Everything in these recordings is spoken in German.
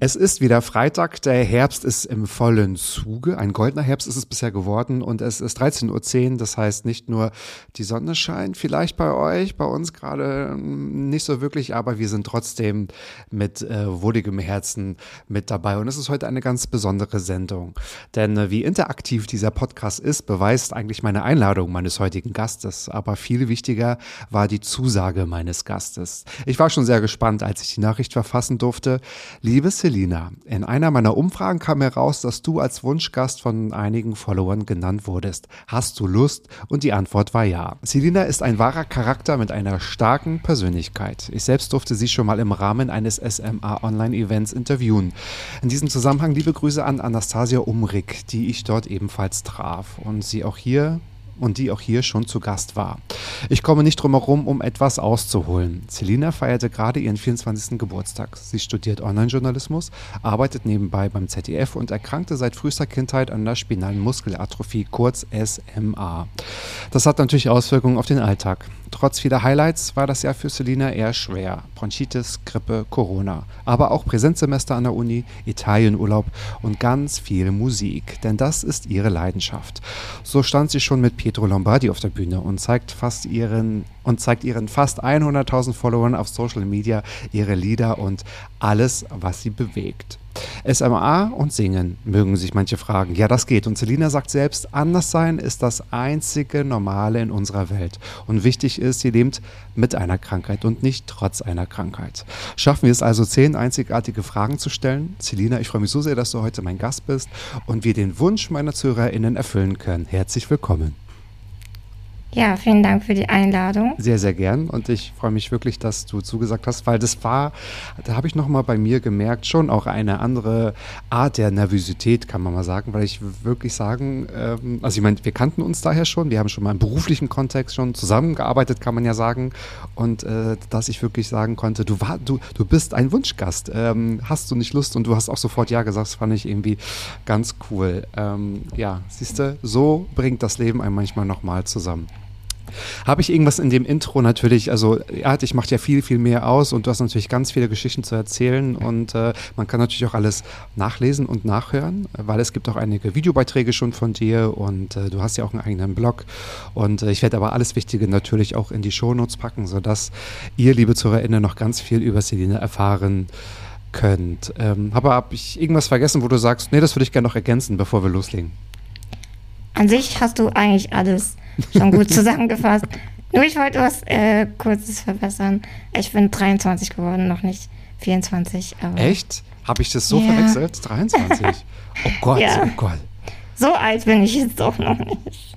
Es ist wieder Freitag, der Herbst ist im vollen Zuge. Ein goldener Herbst ist es bisher geworden und es ist 13.10 Uhr. Das heißt, nicht nur die Sonne scheint vielleicht bei euch, bei uns gerade nicht so wirklich, aber wir sind trotzdem mit äh, wohligem Herzen mit dabei. Und es ist heute eine ganz besondere Sendung. Denn äh, wie interaktiv dieser Podcast ist, beweist eigentlich meine Einladung meines heutigen Gastes. Aber viel wichtiger war die Zusage meines Gastes. Ich war schon sehr gespannt, als ich die Nachricht verfassen durfte. Liebes Selina, in einer meiner Umfragen kam heraus, dass du als Wunschgast von einigen Followern genannt wurdest. Hast du Lust? Und die Antwort war ja. Selina ist ein wahrer Charakter mit einer starken Persönlichkeit. Ich selbst durfte sie schon mal im Rahmen eines SMA Online Events interviewen. In diesem Zusammenhang liebe Grüße an Anastasia Umrig, die ich dort ebenfalls traf und sie auch hier und die auch hier schon zu Gast war. Ich komme nicht drum herum, um etwas auszuholen. Selina feierte gerade ihren 24. Geburtstag. Sie studiert Online-Journalismus, arbeitet nebenbei beim ZDF und erkrankte seit frühester Kindheit an der spinalen Muskelatrophie, kurz SMA. Das hat natürlich Auswirkungen auf den Alltag. Trotz vieler Highlights war das Jahr für Selina eher schwer. Bronchitis, Grippe, Corona. Aber auch Präsenzsemester an der Uni, Italienurlaub und ganz viel Musik. Denn das ist ihre Leidenschaft. So stand sie schon mit Pietro Lombardi auf der Bühne und zeigt fast ihren und zeigt ihren fast 100.000 Followern auf Social Media ihre Lieder und alles, was sie bewegt. SMA und Singen mögen sich manche fragen. Ja, das geht. Und Selina sagt selbst, anders sein ist das einzige Normale in unserer Welt. Und wichtig ist, sie lebt mit einer Krankheit und nicht trotz einer Krankheit. Schaffen wir es also, zehn einzigartige Fragen zu stellen? Selina, ich freue mich so sehr, dass du heute mein Gast bist und wir den Wunsch meiner ZuhörerInnen erfüllen können. Herzlich willkommen. Ja, vielen Dank für die Einladung. Sehr, sehr gern. Und ich freue mich wirklich, dass du zugesagt hast, weil das war, da habe ich nochmal bei mir gemerkt, schon auch eine andere Art der Nervosität, kann man mal sagen, weil ich wirklich sagen, ähm, also ich meine, wir kannten uns daher schon, wir haben schon mal im beruflichen Kontext schon zusammengearbeitet, kann man ja sagen. Und äh, dass ich wirklich sagen konnte, du, war, du, du bist ein Wunschgast, ähm, hast du nicht Lust? Und du hast auch sofort Ja gesagt, fand ich irgendwie ganz cool. Ähm, ja, siehst du, so bringt das Leben einen manchmal nochmal zusammen. Habe ich irgendwas in dem Intro natürlich, also ja, ich mache ja viel, viel mehr aus und du hast natürlich ganz viele Geschichten zu erzählen und äh, man kann natürlich auch alles nachlesen und nachhören, weil es gibt auch einige Videobeiträge schon von dir und äh, du hast ja auch einen eigenen Blog und äh, ich werde aber alles Wichtige natürlich auch in die Shownotes packen, sodass ihr, liebe ZuhörerInnen, noch ganz viel über Selina erfahren könnt. Ähm, aber habe ich irgendwas vergessen, wo du sagst, nee, das würde ich gerne noch ergänzen, bevor wir loslegen? An sich hast du eigentlich alles schon gut zusammengefasst. Nur ich wollte was äh, Kurzes verbessern. Ich bin 23 geworden, noch nicht 24. Aber Echt? Habe ich das so Ja. verwechselt? 23? Oh Gott, Ja. oh Gott. So alt bin ich jetzt doch noch nicht.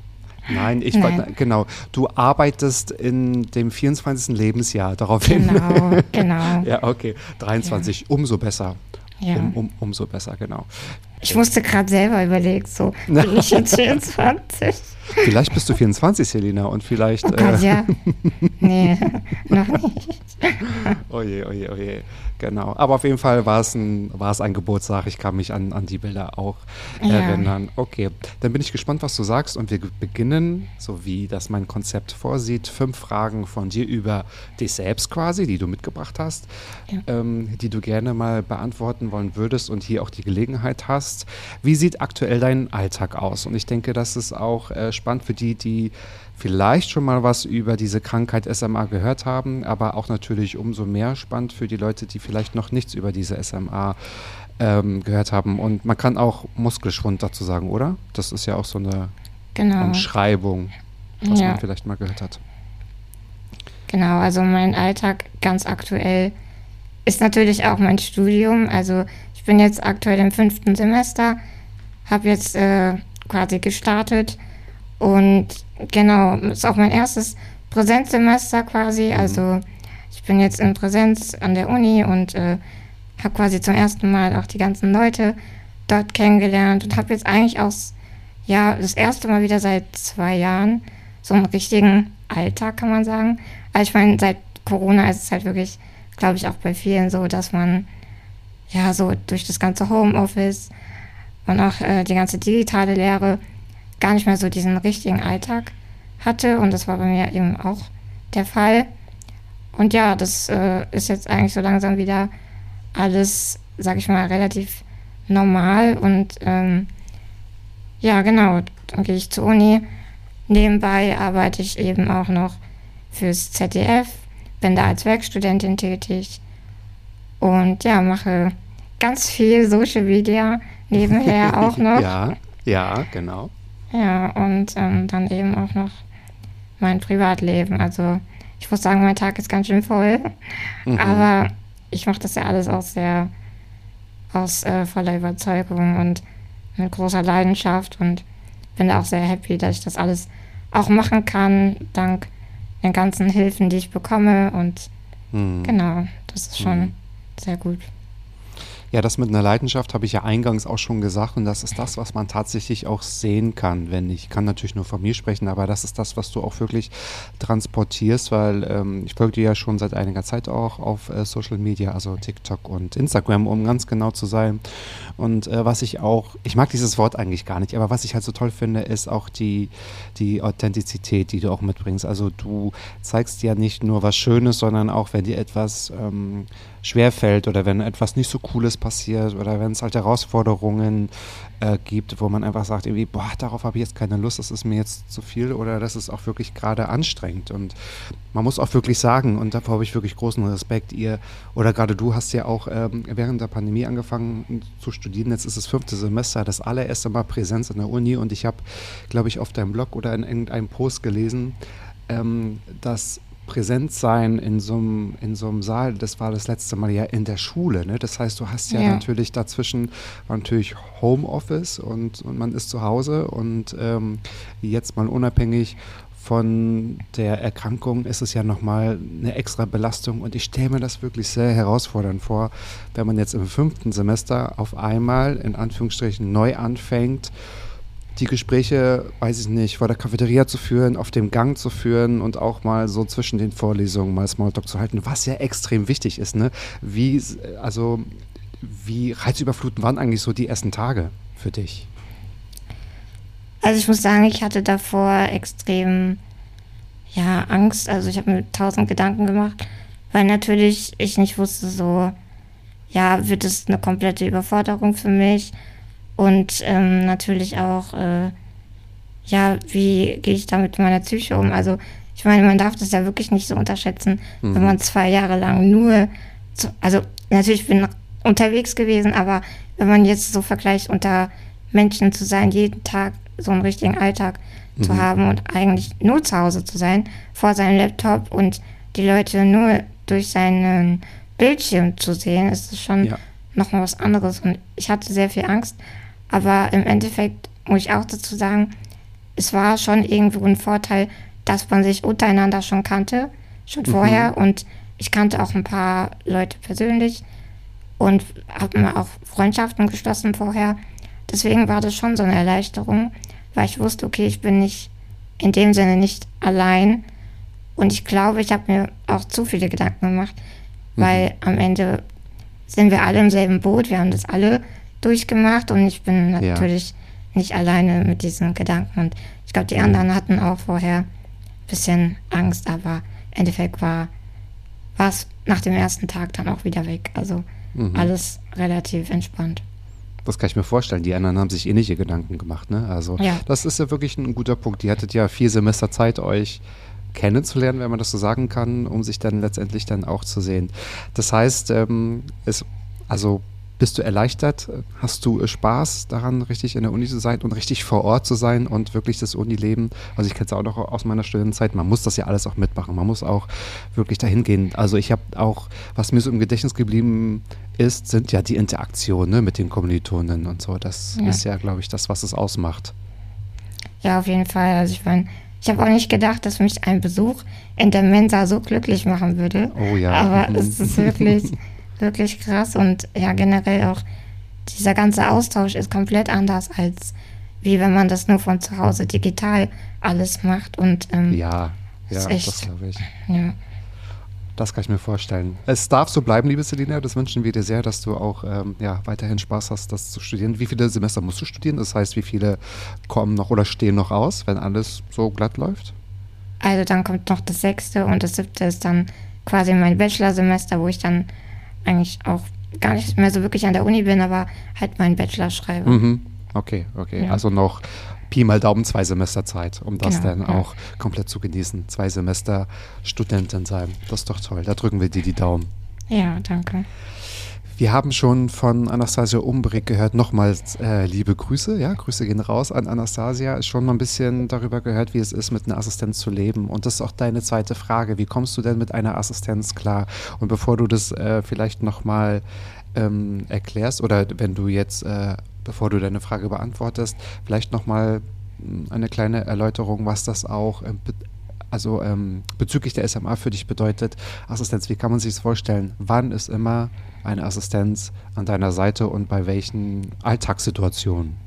Nein, ich Nein. wollte, genau. Du arbeitest in dem 24. Lebensjahr darauf hin. Genau, genau. ja, okay. 23, umso besser. Ja. Um, um, umso besser, genau. Ich musste gerade selber überlegen, so bin ich jetzt 24? Vielleicht bist du 24, Selina, und vielleicht. Oh Gott, äh, ja. Nee, noch nicht. Oje, oje, oje. Genau. Aber auf jeden Fall war es ein, war es ein Geburtstag. Ich kann mich an, an die Bilder auch Ja. erinnern. Okay, dann bin ich gespannt, was du sagst. Und wir beginnen, so wie das mein Konzept vorsieht, fünf Fragen von dir über dich selbst quasi, die du mitgebracht hast, Ja. ähm, die du gerne mal beantworten wollen würdest und hier auch die Gelegenheit hast. Wie sieht aktuell dein Alltag aus? Und ich denke, das ist auch äh, spannend für die, die vielleicht schon mal was über diese Krankheit SMA gehört haben, aber auch natürlich umso mehr spannend für die Leute, die vielleicht noch nichts über diese SMA ähm, gehört haben. Und man kann auch Muskelschwund dazu sagen, oder? Das ist ja auch so eine Genau. Umschreibung, was Ja. man vielleicht mal gehört hat. Genau, also mein Alltag ganz aktuell ist natürlich auch mein Studium. Also bin jetzt aktuell im fünften Semester, habe jetzt äh, quasi gestartet und genau, ist auch mein erstes Präsenzsemester quasi. Mhm. Also ich bin jetzt in Präsenz an der Uni und äh, habe quasi zum ersten Mal auch die ganzen Leute dort kennengelernt und habe jetzt eigentlich auch ja das erste Mal wieder seit zwei Jahren so einen richtigen Alltag, kann man sagen. Also ich meine, seit Corona ist es halt wirklich, glaube ich, auch bei vielen so, dass man ja so durch das ganze Homeoffice und auch äh, die ganze digitale Lehre gar nicht mehr so diesen richtigen Alltag hatte. Und das war bei mir eben auch der Fall. Und ja, das äh, ist jetzt eigentlich so langsam wieder alles, sag ich mal, relativ normal. Und ähm, ja, genau, dann gehe ich zur Uni. Nebenbei arbeite ich eben auch noch fürs ZDF, bin da als Werkstudentin tätig und ja, mache ganz viel Social Media nebenher auch noch. ja, ja, genau. Ja, und ähm, dann eben auch noch mein Privatleben. Also ich muss sagen, mein Tag ist ganz schön voll. Mhm. Aber ich mache das ja alles auch sehr aus äh, voller Überzeugung und mit großer Leidenschaft und bin da auch sehr happy, dass ich das alles auch machen kann, dank den ganzen Hilfen, die ich bekomme. Und Mhm. genau, das ist schon Mhm. sehr gut. Ja, das mit einer Leidenschaft habe ich ja eingangs auch schon gesagt und das ist das, was man tatsächlich auch sehen kann, wenn ich kann natürlich nur von mir sprechen, aber das ist das, was du auch wirklich transportierst, weil ähm, ich folge dir ja schon seit einiger Zeit auch auf äh, Social Media, also TikTok und Instagram, um ganz genau zu sein. Und äh, was ich auch, ich mag dieses Wort eigentlich gar nicht, aber was ich halt so toll finde, ist auch die, die Authentizität, die du auch mitbringst. Also du zeigst ja nicht nur was Schönes, sondern auch, wenn dir etwas ähm, schwerfällt oder wenn etwas nicht so Cooles passiert oder wenn es halt Herausforderungen äh, gibt, wo man einfach sagt, irgendwie, boah, darauf habe ich jetzt keine Lust, das ist mir jetzt zu viel oder das ist auch wirklich gerade anstrengend. Und man muss auch wirklich sagen, und davor habe ich wirklich großen Respekt, ihr oder gerade du hast ja auch ähm, während der Pandemie angefangen zu studieren, jetzt ist es fünfte Semester, das allererste Mal Präsenz in der Uni und ich habe, glaube ich, auf deinem Blog oder in irgendeinem Post gelesen, ähm, dass präsent sein in so einem in so einem Saal, das war das letzte Mal ja in der Schule. Ne? Das heißt, du hast ja, Ja. natürlich dazwischen natürlich Homeoffice und, und man ist zu Hause und ähm, jetzt mal unabhängig von der Erkrankung ist es ja nochmal eine extra Belastung und ich stelle mir das wirklich sehr herausfordernd vor, wenn man jetzt im fünften Semester auf einmal in Anführungsstrichen neu anfängt die Gespräche, weiß ich nicht, vor der Cafeteria zu führen, auf dem Gang zu führen und auch mal so zwischen den Vorlesungen mal Smalltalk zu halten, was ja extrem wichtig ist, ne? Wie, also, wie reizüberflutend waren eigentlich so die ersten Tage für dich? Also ich muss sagen, ich hatte davor extrem ja Angst. Also ich habe mir tausend Gedanken gemacht, weil natürlich ich nicht wusste so, ja, wird es eine komplette Überforderung für mich und ähm, natürlich auch, äh, ja, wie gehe ich da mit meiner Psyche um? Also ich meine, man darf das ja wirklich nicht so unterschätzen, wenn man zwei Jahre lang nur, zu, also natürlich bin ich unterwegs gewesen, aber wenn man jetzt so vergleicht, unter Menschen zu sein, jeden Tag so einen richtigen Alltag zu haben und eigentlich nur zu Hause zu sein, vor seinem Laptop und die Leute nur durch seinen Bildschirm zu sehen, ist es schon Ja. nochmal was anderes. Und ich hatte sehr viel Angst, aber im Endeffekt muss ich auch dazu sagen, es war schon irgendwo ein Vorteil, dass man sich untereinander schon kannte, schon vorher. Und ich kannte auch ein paar Leute persönlich und habe mir auch Freundschaften geschlossen vorher. Deswegen war das schon so eine Erleichterung, weil ich wusste, okay, ich bin nicht in dem Sinne nicht allein. Und ich glaube, ich habe mir auch zu viele Gedanken gemacht, weil am Ende sind wir alle im selben Boot. Wir haben das alle durchgemacht und ich bin Ja. natürlich nicht alleine mit diesen Gedanken. Und ich glaube, die anderen hatten auch vorher ein bisschen Angst, aber im Endeffekt war es nach dem ersten Tag dann auch wieder weg. Also alles relativ entspannt. Das kann ich mir vorstellen. Die anderen haben sich ähnliche Gedanken gemacht. Ne? Also Ja. das ist ja wirklich ein guter Punkt. Ihr hattet ja vier Semester Zeit, euch kennenzulernen, wenn man das so sagen kann, um sich dann letztendlich dann auch zu sehen. Das heißt, ähm, es, also Bist du erleichtert? Hast du äh, Spaß daran, richtig in der Uni zu sein und richtig vor Ort zu sein und wirklich das Unileben? Also ich kenne es auch noch aus meiner Studentenzeit. Man muss das ja alles auch mitmachen. Man muss auch wirklich dahin gehen. Also ich habe auch, was mir so im Gedächtnis geblieben ist, sind ja die Interaktionen ne, mit den Kommilitonen und so. Das Ja. ist ja, glaube ich, das, was es ausmacht. Ja, auf jeden Fall. Also ich meine, ich habe auch nicht gedacht, dass mich ein Besuch in der Mensa so glücklich machen würde. Oh ja. Aber es ist wirklich, wirklich krass und ja, generell auch dieser ganze Austausch ist komplett anders als wie wenn man das nur von zu Hause digital alles macht und ähm, Ja, ja, Ist echt- das glaube ich. ja. Das kann ich mir vorstellen. Es darf so bleiben, liebe Selina. Das wünschen wir dir sehr, dass du auch ähm, ja, weiterhin Spaß hast, das zu studieren. Wie viele Semester musst du studieren? Das heißt, wie viele kommen noch oder stehen noch aus, wenn alles so glatt läuft? Also dann kommt noch das sechste und das siebte ist dann quasi mein Bachelorsemester, wo ich dann eigentlich auch gar nicht mehr so wirklich an der Uni bin, aber halt meinen Bachelor schreibe. Mhm. Okay, okay. Ja. Also noch Pi mal Daumen zwei Semester Zeit, um das Genau, dann ja. auch komplett zu genießen. Zwei Semester Studentin sein. Das ist doch toll. Da drücken wir dir die Daumen. Ja, danke. Wir haben schon von Anastasia Umbrick gehört. Nochmals äh, liebe Grüße. Ja, Grüße gehen raus an Anastasia. Schon mal ein bisschen darüber gehört, wie es ist, mit einer Assistenz zu leben. Und das ist auch deine zweite Frage. Wie kommst du denn mit einer Assistenz klar? Und bevor du das äh, vielleicht nochmal ähm, erklärst oder wenn du jetzt, äh, bevor du deine Frage beantwortest, vielleicht nochmal eine kleine Erläuterung, was das auch also ähm, bezüglich der SMA für dich bedeutet, Assistenz, wie kann man sich das vorstellen? Wann ist immer eine Assistenz an deiner Seite und bei welchen Alltagssituationen?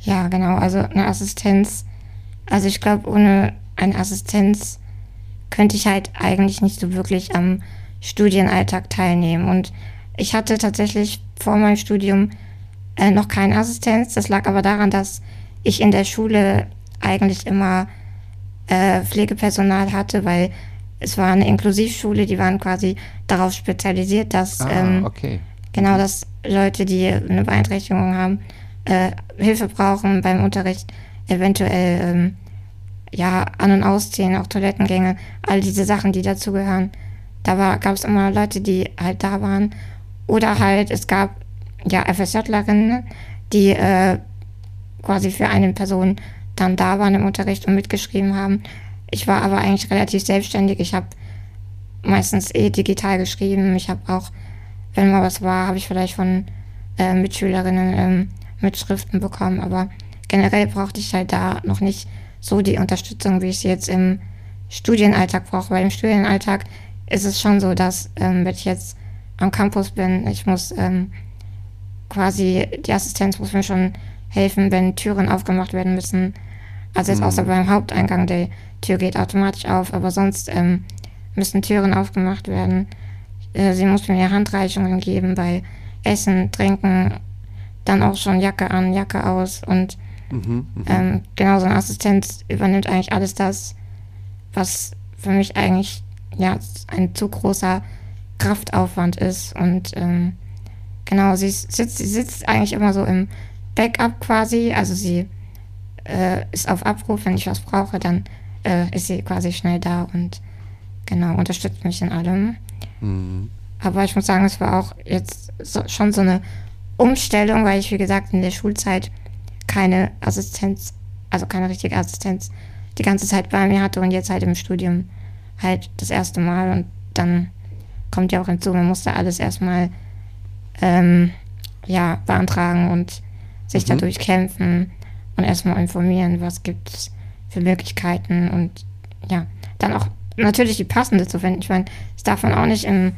Ja, genau. Also eine Assistenz. Also ich glaube, ohne eine Assistenz könnte ich halt eigentlich nicht so wirklich am Studienalltag teilnehmen. Und ich hatte tatsächlich vor meinem Studium äh, noch keine Assistenz. Das lag aber daran, dass ich in der Schule eigentlich immer äh, Pflegepersonal hatte, weil es war eine Inklusivschule, die waren quasi darauf spezialisiert, dass ähm, Ah, okay. Genau, dass Leute, die eine Beeinträchtigung haben, äh, Hilfe brauchen beim Unterricht, eventuell ähm, ja An- und Ausziehen, auch Toilettengänge, all diese Sachen, die dazugehören. Da gab es immer Leute, die halt da waren. Oder halt, es gab ja FSJlerinnen, die äh, quasi für eine Person dann da waren im Unterricht und mitgeschrieben haben. Ich war aber eigentlich relativ selbstständig. Ich habe meistens eh digital geschrieben. Ich habe auch, wenn mal was war, habe ich vielleicht von äh, Mitschülerinnen ähm, Mitschriften bekommen. Aber generell brauchte ich halt da noch nicht so die Unterstützung, wie ich sie jetzt im Studienalltag brauche. Weil im Studienalltag ist es schon so, dass ähm, wenn ich jetzt am Campus bin, ich muss ähm, quasi, die Assistenz muss mir schon helfen, wenn Türen aufgemacht werden müssen. Also jetzt außer beim Haupteingang, die Tür geht automatisch auf, aber sonst ähm, müssen Türen aufgemacht werden. Äh, sie muss mir Handreichungen geben bei Essen, Trinken, dann auch schon Jacke an, Jacke aus und Mhm, mhm. ähm, genau so eine Assistenz übernimmt eigentlich alles das, was für mich eigentlich ja ein zu großer Kraftaufwand ist und ähm, genau sie sitzt sie sitzt eigentlich immer so im Backup quasi also sie äh, ist auf Abruf wenn ich was brauche dann äh, ist sie quasi schnell da und genau unterstützt mich in allem Mhm. aber ich muss sagen es war auch jetzt so, schon so eine Umstellung weil ich wie gesagt in der Schulzeit keine Assistenz, also keine richtige Assistenz, die ganze Zeit bei mir hatte und jetzt halt im Studium halt das erste Mal und dann kommt ja auch hinzu, man muss da alles erstmal ähm, ja, beantragen und sich Mhm. dadurch kämpfen und erstmal informieren, was gibt es für Möglichkeiten und ja, dann auch natürlich die passende zu finden. Ich meine, das darf man auch nicht in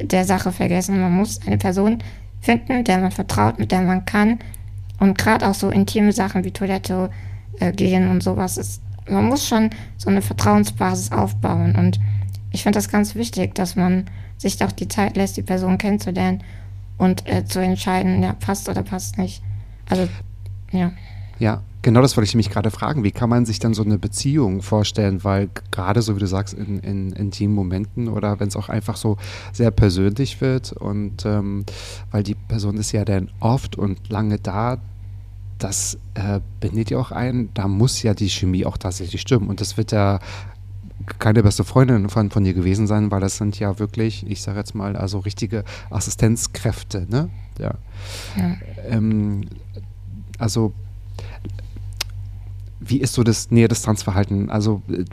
der Sache vergessen. Man muss eine Person finden, der man vertraut, mit der man kann. Und gerade auch so intime Sachen wie Toilette äh, gehen und sowas ist, man muss schon so eine Vertrauensbasis aufbauen. Und ich finde das ganz wichtig, dass man sich auch die Zeit lässt, die Person kennenzulernen und äh, zu entscheiden, ja, passt oder passt nicht. Also, ja. Ja, genau das wollte ich mich gerade fragen. Wie kann man sich dann so eine Beziehung vorstellen? Weil gerade so wie du sagst, in, in intimen Momenten oder wenn es auch einfach so sehr persönlich wird und ähm, weil die Person ist ja dann oft und lange da, das äh, bindet ja auch ein, da muss ja die Chemie auch tatsächlich stimmen. Und das wird ja keine beste Freundin von, von dir gewesen sein, weil das sind ja wirklich, ich sage jetzt mal, also richtige Assistenzkräfte, ne? Ja. Ja. Ähm, also, wie ist so das Nähe-Distanz-Verhalten? Also, äh,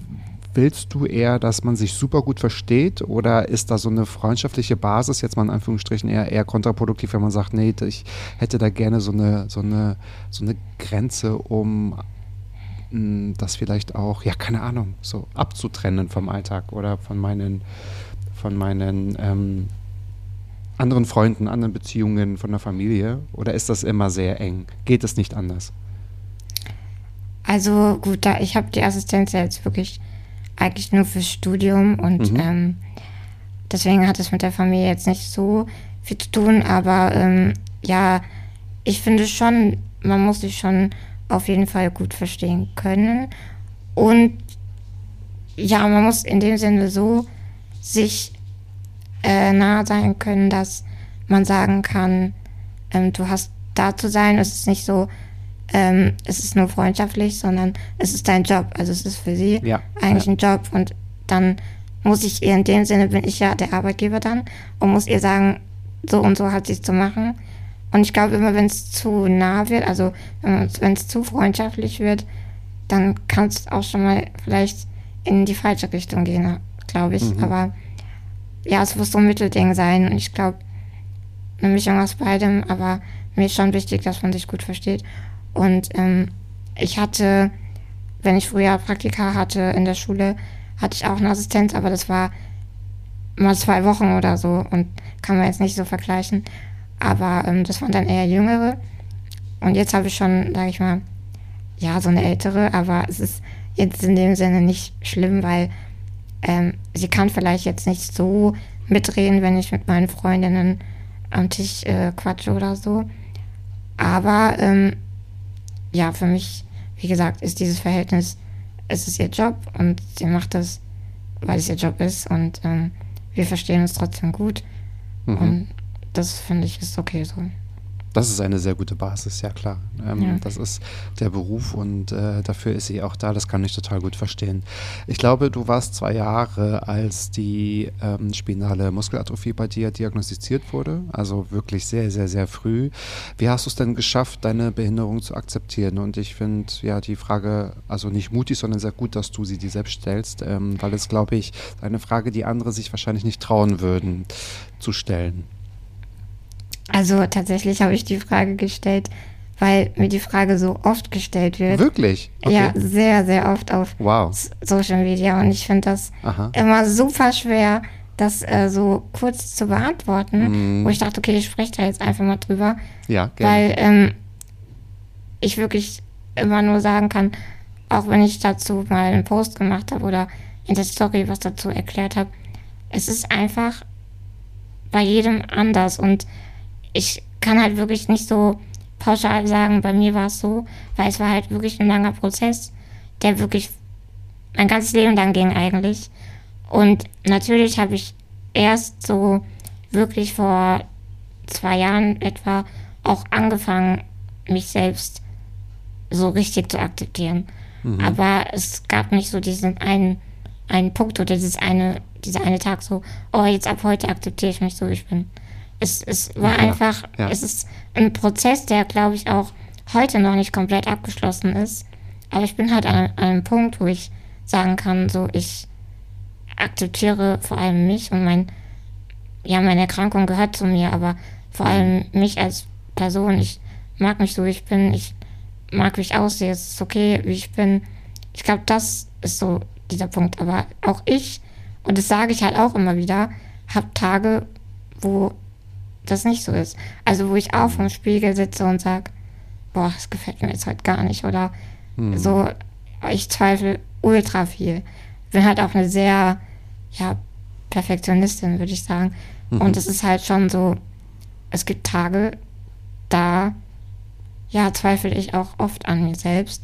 willst du eher, dass man sich super gut versteht oder ist da so eine freundschaftliche Basis, jetzt mal in Anführungsstrichen, eher, eher kontraproduktiv, wenn man sagt, nee, ich hätte da gerne so eine, so eine, so eine Grenze, um mh, das vielleicht auch, ja, keine Ahnung, so abzutrennen vom Alltag oder von meinen, von meinen ähm, anderen Freunden, anderen Beziehungen, von der Familie? Oder ist das immer sehr eng? Geht es nicht anders? Also gut, da ich habe die Assistenz ja jetzt wirklich eigentlich nur fürs Studium und Mhm. ähm, deswegen hat es mit der Familie jetzt nicht so viel zu tun, aber ähm, ja, ich finde schon, man muss sich schon auf jeden Fall gut verstehen können und ja, man muss in dem Sinne so sich äh, nahe sein können, dass man sagen kann, ähm, du hast da zu sein. Es ist nicht so, ähm, es ist nur freundschaftlich, sondern es ist dein Job. Also es ist für sie Ja, eigentlich ja. ein Job und dann muss ich ihr in dem Sinne bin ich ja der Arbeitgeber dann und muss ihr sagen, so und so hat sie es zu machen. Und ich glaube immer, wenn es zu nah wird, also wenn es zu freundschaftlich wird, dann kann es auch schon mal vielleicht in die falsche Richtung gehen, glaube ich. Mhm. Aber ja, es muss so ein Mittelding sein und ich glaube, eine Mischung aus beidem, aber mir ist schon wichtig, dass man sich gut versteht. Und ähm, ich hatte, wenn ich früher Praktika hatte in der Schule, hatte ich auch eine Assistenz, aber das war mal zwei Wochen oder so und kann man jetzt nicht so vergleichen. Aber ähm, das waren dann eher jüngere. Und jetzt habe ich schon, sage ich mal, ja, so eine ältere, aber es ist jetzt in dem Sinne nicht schlimm, weil ähm, sie kann vielleicht jetzt nicht so mitreden, wenn ich mit meinen Freundinnen am Tisch äh, quatsche oder so. Aber ähm, ja, für mich, wie gesagt, ist dieses Verhältnis, es ist ihr Job und sie macht das, weil es ihr Job ist und ähm, wir verstehen uns trotzdem gut. Mhm. Und das finde ich ist okay so. Das ist eine sehr gute Basis, ja klar. Ähm, Ja. Das ist der Beruf und äh, dafür ist sie auch da. Das kann ich total gut verstehen. Ich glaube, du warst zwei Jahre, als die ähm, spinale Muskelatrophie bei dir diagnostiziert wurde. Also wirklich sehr, sehr, sehr früh. Wie hast du es denn geschafft, deine Behinderung zu akzeptieren? Und ich finde ja die Frage, also nicht mutig, sondern sehr gut, dass du sie dir selbst stellst, ähm, weil es, glaube ich, eine Frage, die andere sich wahrscheinlich nicht trauen würden zu stellen. Also tatsächlich habe ich die Frage gestellt, weil mir die Frage so oft gestellt wird. Wirklich? Ja, sehr, sehr oft auf Wow. Social Media und ich finde das Aha. immer super schwer, das äh, so kurz zu beantworten, Mhm. wo ich dachte, okay, ich spreche da jetzt einfach mal drüber, Ja, gerne. weil ähm, ich wirklich immer nur sagen kann, auch wenn ich dazu mal einen Post gemacht habe oder in der Story was dazu erklärt habe, es ist einfach bei jedem anders und ich kann halt wirklich nicht so pauschal sagen, bei mir war es so, weil es war halt wirklich ein langer Prozess, der wirklich mein ganzes Leben lang ging eigentlich. Und natürlich habe ich erst so wirklich vor zwei Jahren etwa auch angefangen, mich selbst so richtig zu akzeptieren. Aber es gab nicht so diesen einen, einen Punkt oder dieses eine, dieser eine Tag so, oh, jetzt ab heute akzeptiere ich mich so, wie ich bin. Es, es war Ja, einfach, ja. es ist ein Prozess, der, glaube ich, auch heute noch nicht komplett abgeschlossen ist. Aber ich bin halt an, an einem Punkt, wo ich sagen kann, so, ich akzeptiere vor allem mich und mein, ja, meine Erkrankung gehört zu mir, aber vor allem mich als Person. Ich mag mich so, wie ich bin. Ich mag, wie ich aussehe. Es ist okay, wie ich bin. Ich glaube, das ist so dieser Punkt. Aber auch ich, und das sage ich halt auch immer wieder, habe Tage, wo das nicht so ist. Also wo ich auch vom Spiegel sitze und sage, boah, das gefällt mir jetzt heute gar nicht. Oder so, ich zweifle ultra viel. Bin halt auch eine sehr, ja, Perfektionistin, würde ich sagen. Und es ist halt schon so, es gibt Tage, da, ja, zweifle ich auch oft an mir selbst.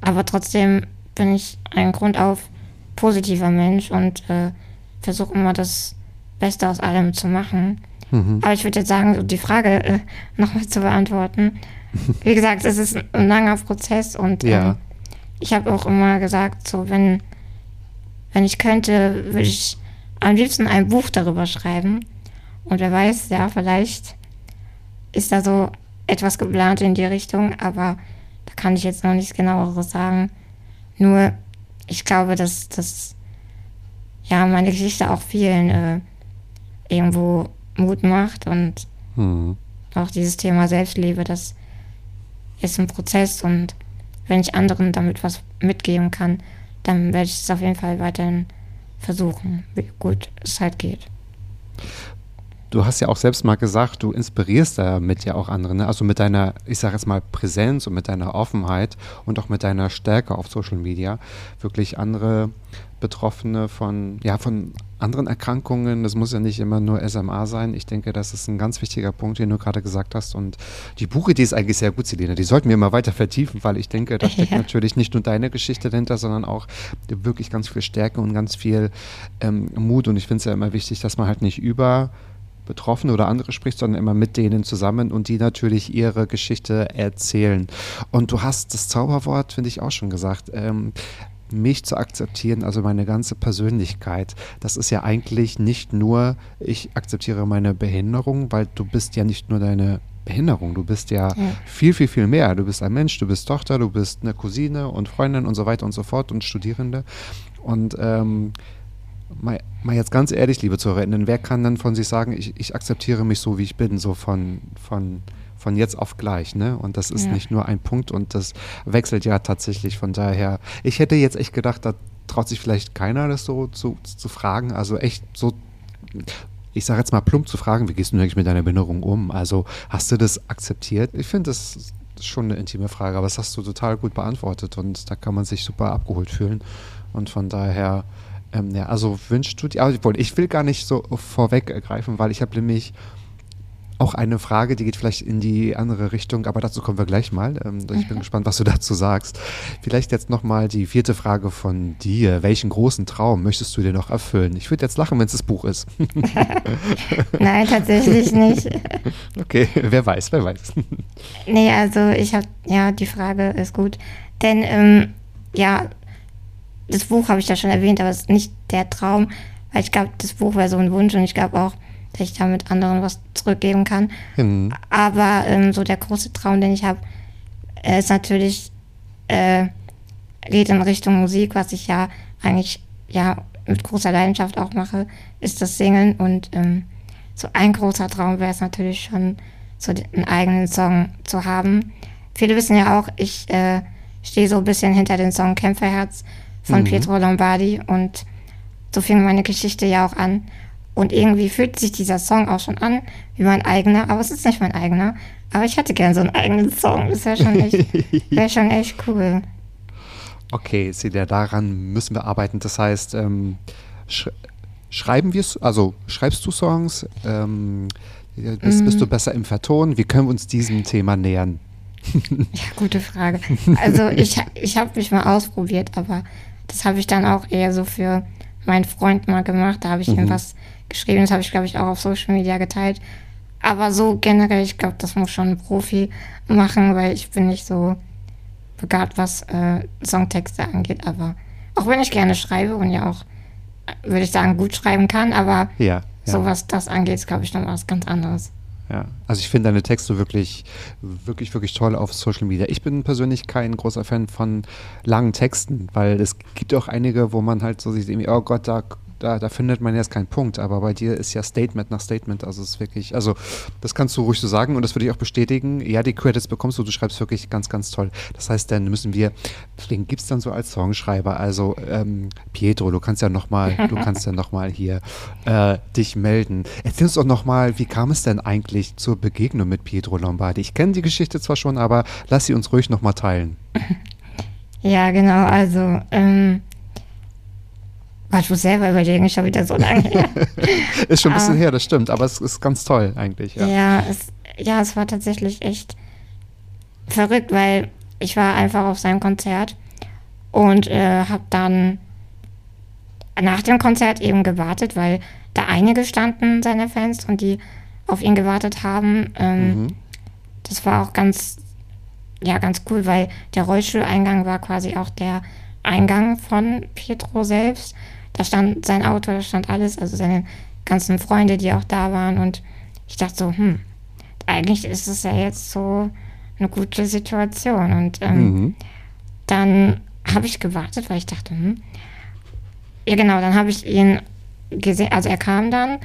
Aber trotzdem bin ich ein grundauf positiver Mensch und äh, versuche immer das Beste aus allem zu machen. Aber ich würde jetzt sagen, so die Frage äh, nochmal zu beantworten. Wie gesagt, es ist ein langer Prozess und Ja. ähm, ich habe auch immer gesagt, so wenn wenn ich könnte, würde ich am liebsten ein Buch darüber schreiben. Und wer weiß, ja, vielleicht ist da so etwas geplant in die Richtung, aber da kann ich jetzt noch nichts genaueres sagen. Nur, ich glaube, dass, dass ja, meine Geschichte auch vielen äh, irgendwo Mut macht und Hm. auch dieses Thema Selbstliebe, das ist ein Prozess und wenn ich anderen damit was mitgeben kann, dann werde ich es auf jeden Fall weiterhin versuchen, wie gut es halt geht. Du hast ja auch selbst mal gesagt, du inspirierst damit ja auch andere, ne? also mit deiner, ich sage jetzt mal, Präsenz und mit deiner Offenheit und auch mit deiner Stärke auf Social Media wirklich andere Betroffene von, ja, von anderen Erkrankungen, das muss ja nicht immer nur SMA sein. Ich denke, das ist ein ganz wichtiger Punkt, den du gerade gesagt hast. Und die Buchidee ist eigentlich sehr gut, Selina. Die sollten wir immer weiter vertiefen, weil ich denke, da steckt Ja. natürlich nicht nur deine Geschichte dahinter, sondern auch wirklich ganz viel Stärke und ganz viel ähm, Mut. Und ich finde es ja immer wichtig, dass man halt nicht über Betroffene oder andere spricht, sondern immer mit denen zusammen und die natürlich ihre Geschichte erzählen. Und du hast das Zauberwort, finde ich, auch schon gesagt. Ähm, mich zu akzeptieren, also meine ganze Persönlichkeit, das ist ja eigentlich nicht nur, ich akzeptiere meine Behinderung, weil du bist ja nicht nur deine Behinderung, du bist ja, Ja. viel, viel, viel mehr. Du bist ein Mensch, du bist Tochter, du bist eine Cousine und Freundin und so weiter und so fort und Studierende. Und ähm, mal, mal jetzt ganz ehrlich, liebe Zuhörerinnen, wer kann dann von sich sagen, ich, ich akzeptiere mich so, wie ich bin, so von, von, von jetzt auf gleich, ne? Und das ist Ja. nicht nur ein Punkt und das wechselt ja tatsächlich. Von daher, ich hätte jetzt echt gedacht, da traut sich vielleicht keiner, das so zu, zu fragen. Also echt so, ich sage jetzt mal plump zu fragen, wie gehst du eigentlich mit deiner Behinderung um? Also hast du das akzeptiert? Ich finde, das ist schon eine intime Frage, aber das hast du total gut beantwortet und da kann man sich super abgeholt fühlen. Und von daher, ähm, ja, also wünschst du dir, wollte- ich will gar nicht so vorweggreifen, weil ich habe nämlich auch eine Frage, die geht vielleicht in die andere Richtung, aber dazu kommen wir gleich mal. Ähm, ich bin gespannt, was du dazu sagst. Vielleicht jetzt nochmal die vierte Frage von dir. Welchen großen Traum möchtest du dir noch erfüllen? Ich würde jetzt lachen, wenn es das Buch ist. Nein, tatsächlich nicht. Okay, wer weiß, wer weiß. Nee, also ich habe, ja, die Frage ist gut. Denn, ähm, ja, das Buch habe ich ja schon erwähnt, aber es ist nicht der Traum, weil ich glaube, das Buch wäre so ein Wunsch und ich glaube auch, dass ich damit anderen was zurückgeben kann. Hm. Aber ähm, so der große Traum, den ich habe, äh, ist natürlich, äh, geht in Richtung Musik, was ich ja eigentlich ja mit großer Leidenschaft auch mache, ist das Singen. Und ähm, so ein großer Traum wäre es natürlich schon, so den- einen eigenen Song zu haben. Viele wissen ja auch, ich äh, stehe so ein bisschen hinter dem Song Kämpferherz von Pietro Lombardi und so fing meine Geschichte ja auch an. Und irgendwie fühlt sich dieser Song auch schon an wie mein eigener, aber es ist nicht mein eigener. Aber ich hätte gern so einen eigenen Song. Das wäre schon echt, wäre schon echt cool. Okay, Celia, daran müssen wir arbeiten. Das heißt, ähm, sch schreiben wir also schreibst du Songs? Ähm, bist, bist du besser im Verton? Wie können wir uns diesem Thema nähern? Ja, gute Frage. Also ich, ich habe mich mal ausprobiert, aber das habe ich dann auch eher so für meinen Freund mal gemacht. Da habe ich ihm was geschrieben, das habe ich, glaube ich, auch auf Social Media geteilt. Aber so generell, ich glaube, das muss schon ein Profi machen, weil ich bin nicht so begabt, was äh, Songtexte angeht. Aber auch wenn ich gerne schreibe und ja auch, äh, würde ich sagen, gut schreiben kann, aber Ja. ja. so was das angeht, ist, glaube ich, noch was ganz anderes. Ja, also ich finde deine Texte wirklich, wirklich, wirklich toll auf Social Media. Ich bin persönlich kein großer Fan von langen Texten, weil es gibt auch einige, wo man halt so sieht, oh Gott, da, da, da findet man jetzt keinen Punkt. Aber bei dir ist ja Statement nach Statement. Also es ist wirklich, also das kannst du ruhig so sagen und das würde ich auch bestätigen. Ja, die Credits bekommst du, du schreibst wirklich ganz, ganz toll. Das heißt, dann müssen wir, wen gibt es dann so als Songschreiber? Also ähm, Pietro, du kannst ja nochmal, du kannst ja nochmal hier äh, dich melden. Erzähl uns doch nochmal, wie kam es denn eigentlich zur Begegnung mit Pietro Lombardi? Ich kenne die Geschichte zwar schon, aber lass sie uns ruhig nochmal teilen. Ja, genau, also, ähm, Gott, ich muss selber überlegen, ist schon wieder so lange her. Ist schon ein bisschen Ah. her, das stimmt, aber es ist ganz toll eigentlich. Ja. Ja, es, ja, es war tatsächlich echt verrückt, weil ich war einfach auf seinem Konzert und äh, habe dann nach dem Konzert eben gewartet, weil da einige standen, seine Fans, und die auf ihn gewartet haben. Ähm, Mhm. Das war auch ganz, ja, ganz cool, weil der Rollstuhleingang war quasi auch der Eingang von Pietro selbst. Da stand sein Auto, da stand alles, also seine ganzen Freunde, die auch da waren. Und ich dachte so, hm, eigentlich ist es ja jetzt so eine gute Situation. Und ähm, Mhm. dann habe ich gewartet, weil ich dachte, hm. Ja, genau, dann habe ich ihn gesehen, also er kam dann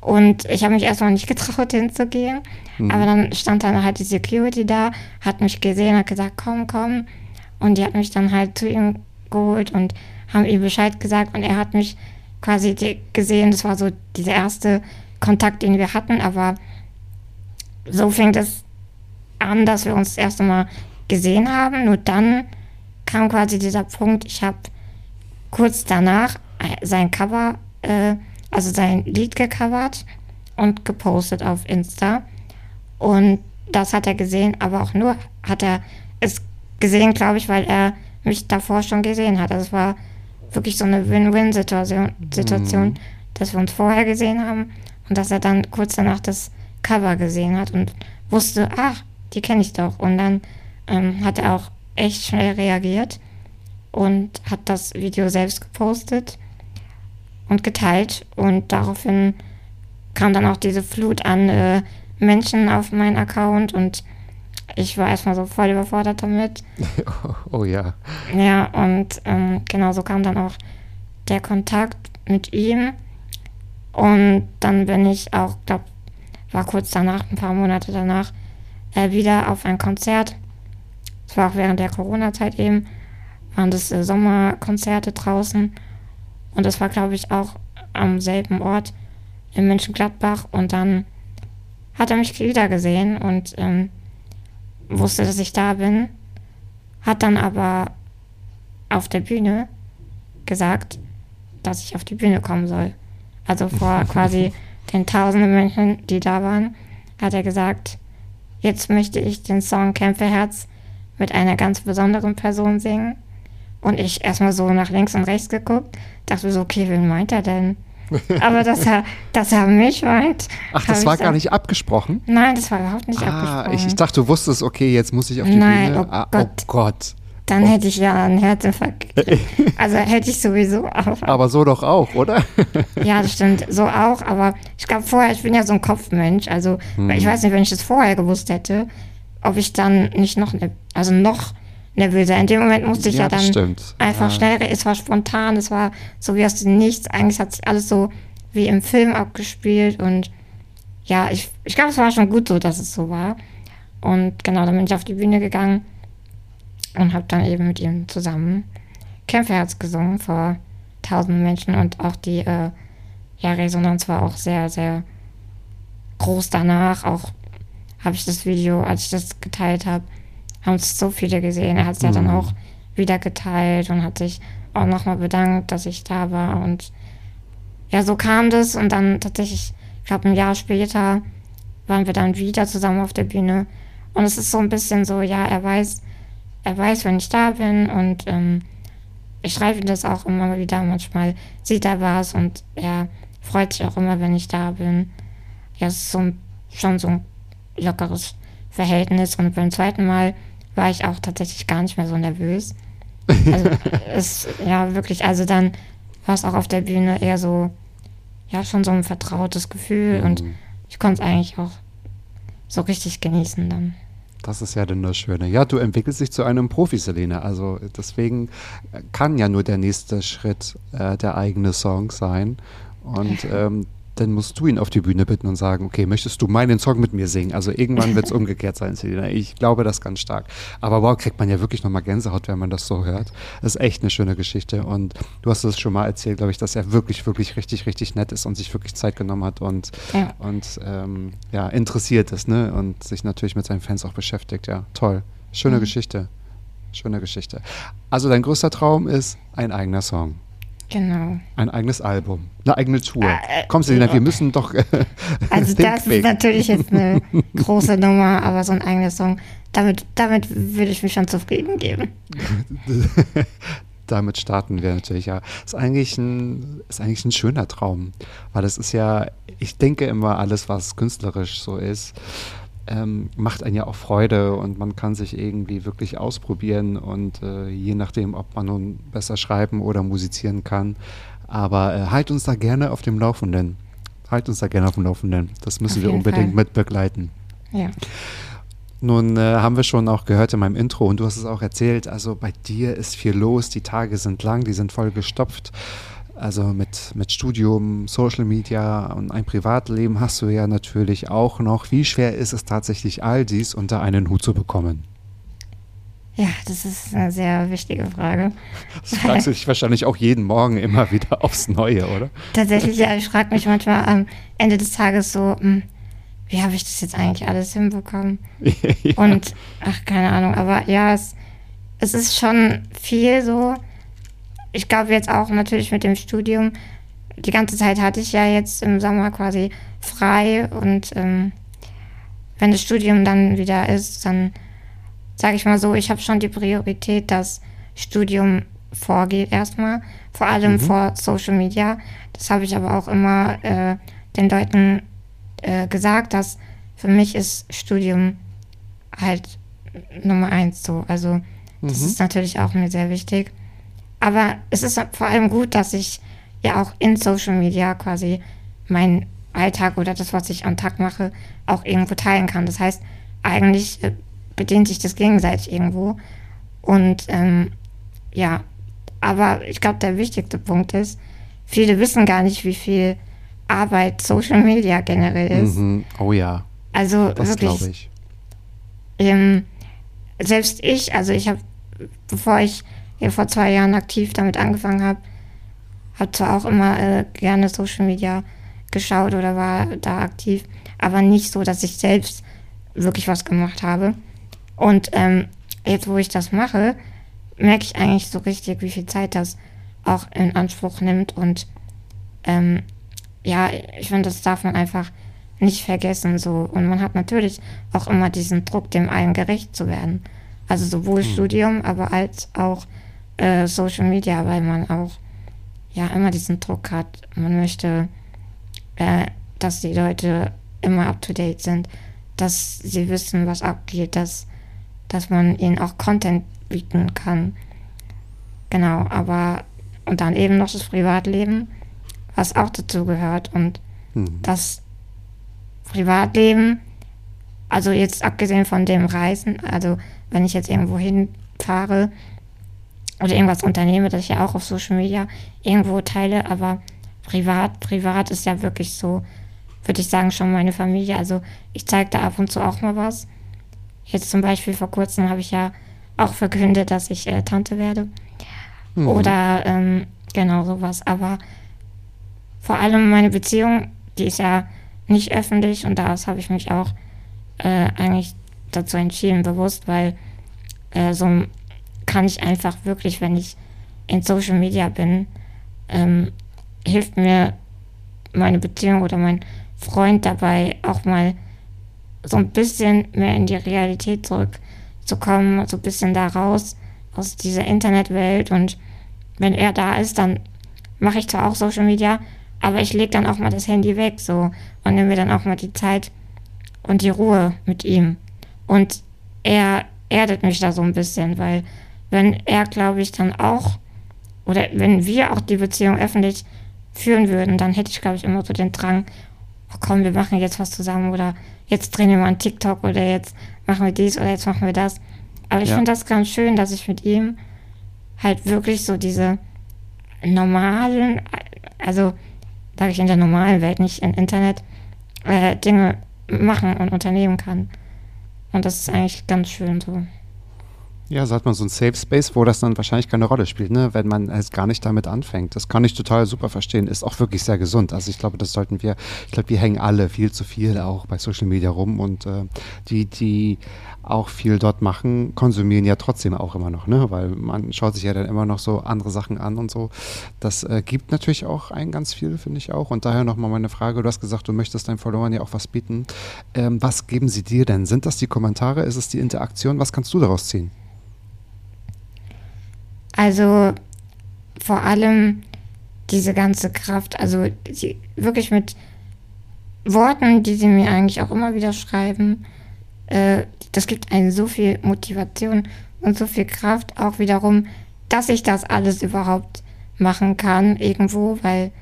und ich habe mich erstmal nicht getraut hinzugehen. Aber dann stand dann halt die Security da, hat mich gesehen, hat gesagt, komm, komm. Und die hat mich dann halt zu ihm geholt und haben ihm Bescheid gesagt und er hat mich quasi gesehen. Das war so dieser erste Kontakt, den wir hatten, aber so fing es an, dass wir uns das erste Mal gesehen haben. Nur dann kam quasi dieser Punkt, ich habe kurz danach sein Cover, äh, also sein Lied gecovert und gepostet auf Insta. Und das hat er gesehen, aber auch nur hat er es gesehen, glaube ich, weil er mich davor schon gesehen hat. Also es war wirklich so eine Win-Win-Situation, Situation, dass wir uns vorher gesehen haben und dass er dann kurz danach das Cover gesehen hat und wusste, ach, die kenne ich doch. Und dann ähm, hat er auch echt schnell reagiert und hat das Video selbst gepostet und geteilt. Und daraufhin kam dann auch diese Flut an äh, Menschen auf meinen Account und ich war erstmal so voll überfordert damit. Oh ja. Ja, und ähm, genau so kam dann auch der Kontakt mit ihm. Und dann bin ich auch, glaube war kurz danach, ein paar Monate danach, äh, wieder auf ein Konzert. Es war auch während der Corona-Zeit eben, waren das äh, Sommerkonzerte draußen. Und das war, glaube ich, auch am selben Ort in Mönchengladbach. Und dann hat er mich wieder gesehen und ähm, wusste, dass ich da bin. Hat dann aber auf der Bühne gesagt, dass ich auf die Bühne kommen soll. Also vor quasi den tausenden Menschen, die da waren, hat er gesagt, jetzt möchte ich den Song Kämpferherz mit einer ganz besonderen Person singen. Und ich erstmal so nach links und rechts geguckt, dachte so, okay, wen meint er denn? Aber dass er, dass er mich meint. Ach, das war gar nicht abgesprochen? Nein, das war überhaupt nicht Ah, abgesprochen. ich, ich dachte, du wusstest, okay, jetzt muss ich auf die Nein, Bühne. oh ah, Gott. oh Gott. Dann hätte ich ja einen Herzinfarkt. also hätte ich sowieso auch. Aber so doch auch, oder? Ja, das stimmt. So auch. Aber ich glaube vorher, ich bin ja so ein Kopfmensch. Also Hm. ich weiß nicht, wenn ich das vorher gewusst hätte, ob ich dann nicht noch, ne, also noch nervöser. In dem Moment musste ich ja, Ja, dann stimmt. einfach Ja. schnell. Es war spontan. Es war so wie aus dem Nichts. Eigentlich hat sich alles so wie im Film abgespielt. Und ja, ich, ich glaube, es war schon gut so, dass es so war. Und genau, dann bin ich auf die Bühne gegangen und habe dann eben mit ihm zusammen Kämpferherz gesungen vor tausenden Menschen und auch die äh, ja, Resonanz war auch sehr, sehr groß danach. Auch habe ich das Video, als ich das geteilt habe, haben es so viele gesehen. Er hat es ja dann auch wieder geteilt und hat sich auch nochmal bedankt, dass ich da war. Und ja, so kam das und dann tatsächlich, ich glaube, ein Jahr später waren wir dann wieder zusammen auf der Bühne. Und es ist so ein bisschen so, ja, er weiß, er weiß, wenn ich da bin und ähm, ich schreibe ihm das auch immer wieder. Manchmal sieht er was und er freut sich auch immer, wenn ich da bin. Ja, es ist so ein, schon so ein lockeres Verhältnis. Und beim zweiten Mal war ich auch tatsächlich gar nicht mehr so nervös. Also es, ja, wirklich, also dann war es auch auf der Bühne eher so, ja, schon so ein vertrautes Gefühl und ich konnte es eigentlich auch so richtig genießen dann. Das ist ja dann das Schöne. Ja, du entwickelst dich zu einem Profi, Selene. Also deswegen kann ja nur der nächste Schritt äh, der eigene Song sein. Und ähm, dann musst du ihn auf die Bühne bitten und sagen, okay, möchtest du meinen Song mit mir singen? Also irgendwann wird es umgekehrt sein, Selina. Ich glaube das ganz stark. Aber wow, kriegt man ja wirklich nochmal Gänsehaut, wenn man das so hört. Das ist echt eine schöne Geschichte. Und du hast es schon mal erzählt, glaube ich, dass er wirklich, wirklich richtig, richtig nett ist und sich wirklich Zeit genommen hat und, Ja. und ähm, ja, interessiert ist, ne? Und sich natürlich mit seinen Fans auch beschäftigt. Ja, toll. Schöne Geschichte. Schöne Geschichte. Also dein größter Traum ist ein eigener Song. Genau. Ein eigenes Album, eine eigene Tour. Äh, Komm, Selina, wir müssen doch. äh, Also das big. ist natürlich jetzt eine große Nummer, aber so ein eigener Song, damit, damit würde ich mich schon zufrieden geben. Damit starten wir natürlich, ja. Ist eigentlich ein, ist eigentlich ein schöner Traum, weil es ist ja, ich denke immer, alles, was künstlerisch so ist, ähm, macht einen ja auch Freude und man kann sich irgendwie wirklich ausprobieren und äh, je nachdem, ob man nun besser schreiben oder musizieren kann, Aber äh, halt uns da gerne auf dem Laufenden. Halt uns da gerne auf dem Laufenden. Das müssen Auf wir unbedingt Fall. mit begleiten. Ja. Nun äh, haben wir schon auch gehört in meinem Intro und du hast es auch erzählt, also bei dir ist viel los, die Tage sind lang, die sind voll gestopft. Also mit, mit Studium, Social Media und ein Privatleben hast du ja natürlich auch noch. Wie schwer ist es tatsächlich, all dies unter einen Hut zu bekommen? Ja, das ist eine sehr wichtige Frage. Das fragst du dich wahrscheinlich auch jeden Morgen immer wieder aufs Neue, oder? Tatsächlich, ja, ich frage mich manchmal am Ende des Tages so, hm, wie habe ich das jetzt eigentlich alles hinbekommen? ja. Und, ach, keine Ahnung, aber ja, es, es ist schon viel so. Ich glaube jetzt auch natürlich mit dem Studium. Die ganze Zeit hatte ich ja jetzt im Sommer quasi frei und ähm, wenn das Studium dann wieder ist, dann sage ich mal so, ich habe schon die Priorität, dass Studium vorgeht erstmal, vor allem vor Social Media. Das habe ich aber auch immer äh, den Leuten äh, gesagt, dass für mich ist Studium halt Nummer eins so. Also das ist natürlich auch mir sehr wichtig. Aber es ist vor allem gut, dass ich ja auch in Social Media quasi meinen Alltag oder das, was ich am Tag mache, auch irgendwo teilen kann. Das heißt, eigentlich äh, bedient sich das gegenseitig irgendwo. Und ähm, ja, aber ich glaube, der wichtigste Punkt ist, viele wissen gar nicht, wie viel Arbeit Social Media generell ist. Mhm. Oh ja, Also das wirklich, glaube ich. ähm, selbst ich, also ich habe, bevor ich hier vor zwei Jahren aktiv damit angefangen habe, habe zwar auch immer äh, gerne Social Media geschaut oder war da aktiv, aber nicht so, dass ich selbst wirklich was gemacht habe. Und ähm, jetzt, wo ich das mache, merke ich eigentlich so richtig, wie viel Zeit das auch in Anspruch nimmt. Und ähm, ja, ich finde, das darf man einfach nicht vergessen. So. Und man hat natürlich auch immer diesen Druck, dem allen gerecht zu werden. Also sowohl Studium, aber als auch äh, Social Media, weil man auch ja immer diesen Druck hat. Man möchte, äh, dass die Leute immer up to date sind, dass sie wissen, was abgeht, dass, dass man ihnen auch Content bieten kann. Genau, aber und dann eben noch das Privatleben, was auch dazu gehört. Und Mhm. das Privatleben, also jetzt abgesehen von dem Reisen, also wenn ich jetzt irgendwo hinfahre oder irgendwas unternehme, das ich ja auch auf Social Media irgendwo teile, aber privat, privat ist ja wirklich so, würde ich sagen, schon meine Familie. Also ich zeige da ab und zu auch mal was. Jetzt zum Beispiel vor kurzem habe ich ja auch verkündet, dass ich äh, Tante werde. Oder ähm, genau sowas. Aber vor allem meine Beziehung, die ist ja nicht öffentlich und daraus habe ich mich auch äh, eigentlich dazu entschieden, bewusst, weil äh, so kann ich einfach wirklich, wenn ich in Social Media bin, ähm, hilft mir meine Beziehung oder mein Freund dabei auch mal so ein bisschen mehr in die Realität zurückzukommen, so ein bisschen da raus aus dieser Internetwelt und wenn er da ist, dann mache ich zwar auch Social Media, aber ich lege dann auch mal das Handy weg so und nehme mir dann auch mal die Zeit und die Ruhe mit ihm. Und er erdet mich da so ein bisschen, weil wenn er, glaube ich, dann auch oder wenn wir auch die Beziehung öffentlich führen würden, dann hätte ich, glaube ich, immer so den Drang, oh komm, wir machen jetzt was zusammen oder jetzt drehen wir mal einen TikTok oder jetzt machen wir dies oder jetzt machen wir das. Aber ich Ja. finde das ganz schön, dass ich mit ihm halt wirklich so diese normalen, also sage ich in der normalen Welt, nicht im Internet, äh, Dinge machen und unternehmen kann. Und das ist eigentlich ganz schön so. Ja, so hat man so ein Safe Space, wo das dann wahrscheinlich keine Rolle spielt, ne? wenn man erst gar nicht damit anfängt. Das kann ich total super verstehen. Ist auch wirklich sehr gesund. Also ich glaube, das sollten wir, ich glaube, wir hängen alle viel zu viel auch bei Social Media rum und äh, die, die auch viel dort machen, konsumieren ja trotzdem auch immer noch, ne? Weil man schaut sich ja dann immer noch so andere Sachen an und so. Das äh, gibt natürlich auch ein ganz viel, finde ich auch. Und daher nochmal meine Frage, du hast gesagt, du möchtest deinen Followern ja auch was bieten. Ähm, was geben sie dir denn? Sind das die Kommentare? Ist es die Interaktion? Was kannst du daraus ziehen? Also vor allem diese ganze Kraft, also sie, wirklich mit Worten, die sie mir eigentlich auch immer wieder schreiben, äh, das gibt einen so viel Motivation und so viel Kraft auch wiederum, dass ich das alles überhaupt machen kann irgendwo, weil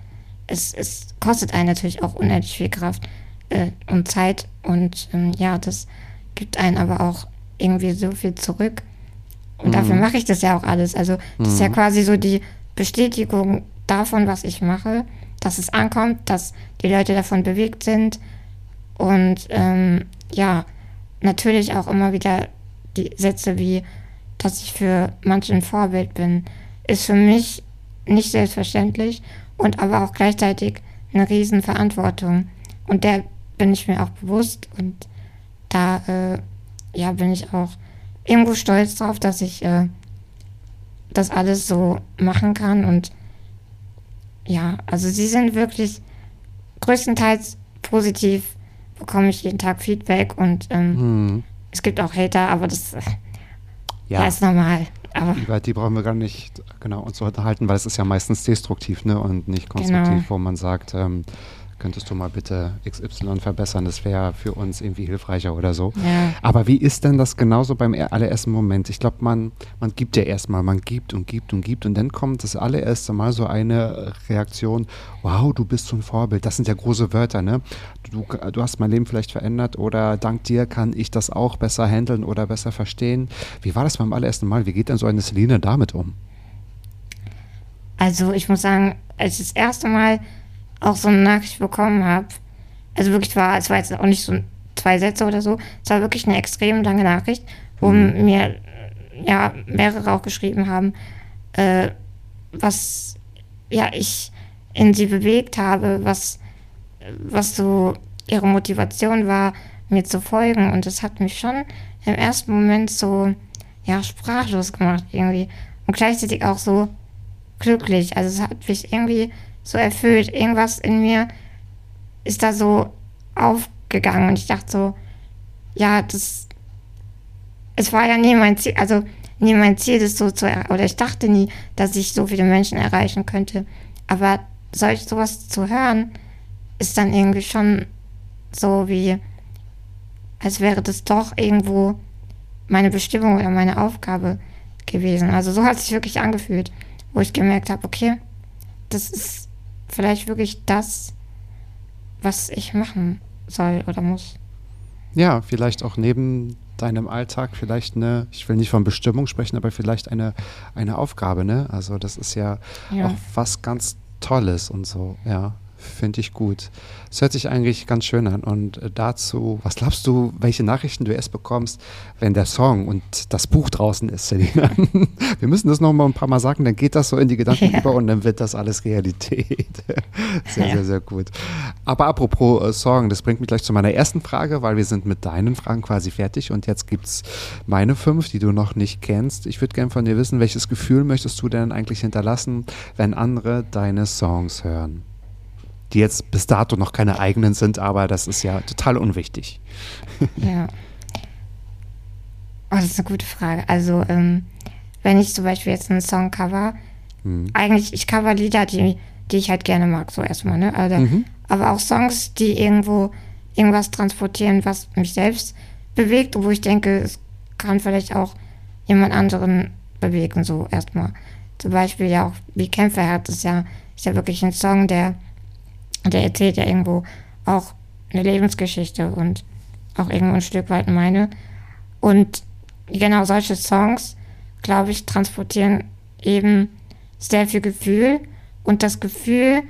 es, es kostet einen natürlich auch unendlich viel Kraft äh, und Zeit und ähm, ja, das gibt einen aber auch irgendwie so viel zurück. Und dafür mache ich das ja auch alles. Also das ist ja quasi so die Bestätigung davon, was ich mache, dass es ankommt, dass die Leute davon bewegt sind und ähm, ja, natürlich auch immer wieder die Sätze wie, dass ich für manche ein Vorbild bin, ist für mich nicht selbstverständlich und aber auch gleichzeitig eine Riesenverantwortung. Und der bin ich mir auch bewusst und da äh, ja, bin ich auch irgendwo stolz drauf, dass ich äh, das alles so machen kann und ja, also sie sind wirklich größtenteils positiv, bekomme ich jeden Tag Feedback und ähm, es gibt auch Hater, aber das äh, ja. Ja, ist normal. Aber über die brauchen wir gar nicht genau uns zu unterhalten, weil es ist ja meistens destruktiv ne, und nicht konstruktiv, Genau. wo man sagt, ähm, könntest du mal bitte XY verbessern, das wäre für uns irgendwie hilfreicher oder so. Ja. Aber wie ist denn das genauso beim er- allerersten Moment? Ich glaube, man, man gibt ja erstmal, man gibt und gibt und gibt und dann kommt das allererste Mal so eine Reaktion, wow, du bist so ein Vorbild. Das sind ja große Wörter, ne? Du, du hast mein Leben vielleicht verändert oder dank dir kann ich das auch besser handeln oder besser verstehen. Wie war das beim allerersten Mal? Wie geht denn so eine Celine damit um? Also ich muss sagen, als das erste Mal auch so eine Nachricht bekommen habe, also wirklich war, es war jetzt auch nicht so zwei Sätze oder so, es war wirklich eine extrem lange Nachricht, wo mir äh, ja mehrere auch geschrieben haben, äh, was ja ich in sie bewegt habe, was was so ihre Motivation war, mir zu folgen. Und das hat mich schon im ersten Moment so ja sprachlos gemacht irgendwie. Und gleichzeitig auch so glücklich. Also es hat mich irgendwie so erfüllt. Irgendwas in mir ist da so aufgegangen und ich dachte so, ja, das, es war ja nie mein Ziel, also nie mein Ziel, das so zu er oder ich dachte nie, dass ich so viele Menschen erreichen könnte. Aber solch sowas zu hören, ist dann irgendwie schon so wie, als wäre das doch irgendwo meine Bestimmung oder meine Aufgabe gewesen. Also so hat es sich wirklich angefühlt, wo ich gemerkt habe, okay, das ist vielleicht wirklich das, was ich machen soll oder muss. Ja, vielleicht auch neben deinem Alltag vielleicht eine, ich will nicht von Bestimmung sprechen, aber vielleicht eine, eine Aufgabe, ne? Also das ist ja, Ja. auch was ganz Tolles und so, ja. Finde ich gut. Es hört sich eigentlich ganz schön an. Und äh, dazu, was glaubst du, welche Nachrichten du erst bekommst, wenn der Song und das Buch draußen ist, Selina? Wir müssen das noch mal ein paar Mal sagen, dann geht das so in die Gedanken Ja. über und dann wird das alles Realität. Sehr, Ja. sehr, sehr gut. Aber apropos äh, Song, das bringt mich gleich zu meiner ersten Frage, weil wir sind mit deinen Fragen quasi fertig und jetzt gibt es meine fünf, die du noch nicht kennst. Ich würde gerne von dir wissen, welches Gefühl möchtest du denn eigentlich hinterlassen, wenn andere deine Songs hören? Die jetzt bis dato noch keine eigenen sind, aber das ist ja total unwichtig. Ja. Oh, das ist eine gute Frage. Also, ähm, wenn ich zum Beispiel jetzt einen Song cover, eigentlich, ich cover Lieder, die, die ich halt gerne mag, so erstmal, ne? Also, Aber auch Songs, die irgendwo irgendwas transportieren, was mich selbst bewegt wo ich denke, es kann vielleicht auch jemand anderen bewegen, so erstmal. Zum Beispiel ja auch wie Kämpferherz ist ja, ist ja wirklich ein Song, der, der erzählt ja irgendwo auch eine Lebensgeschichte und auch irgendwo ein Stück weit meine. Und genau solche Songs, glaube ich, transportieren eben sehr viel Gefühl und das Gefühl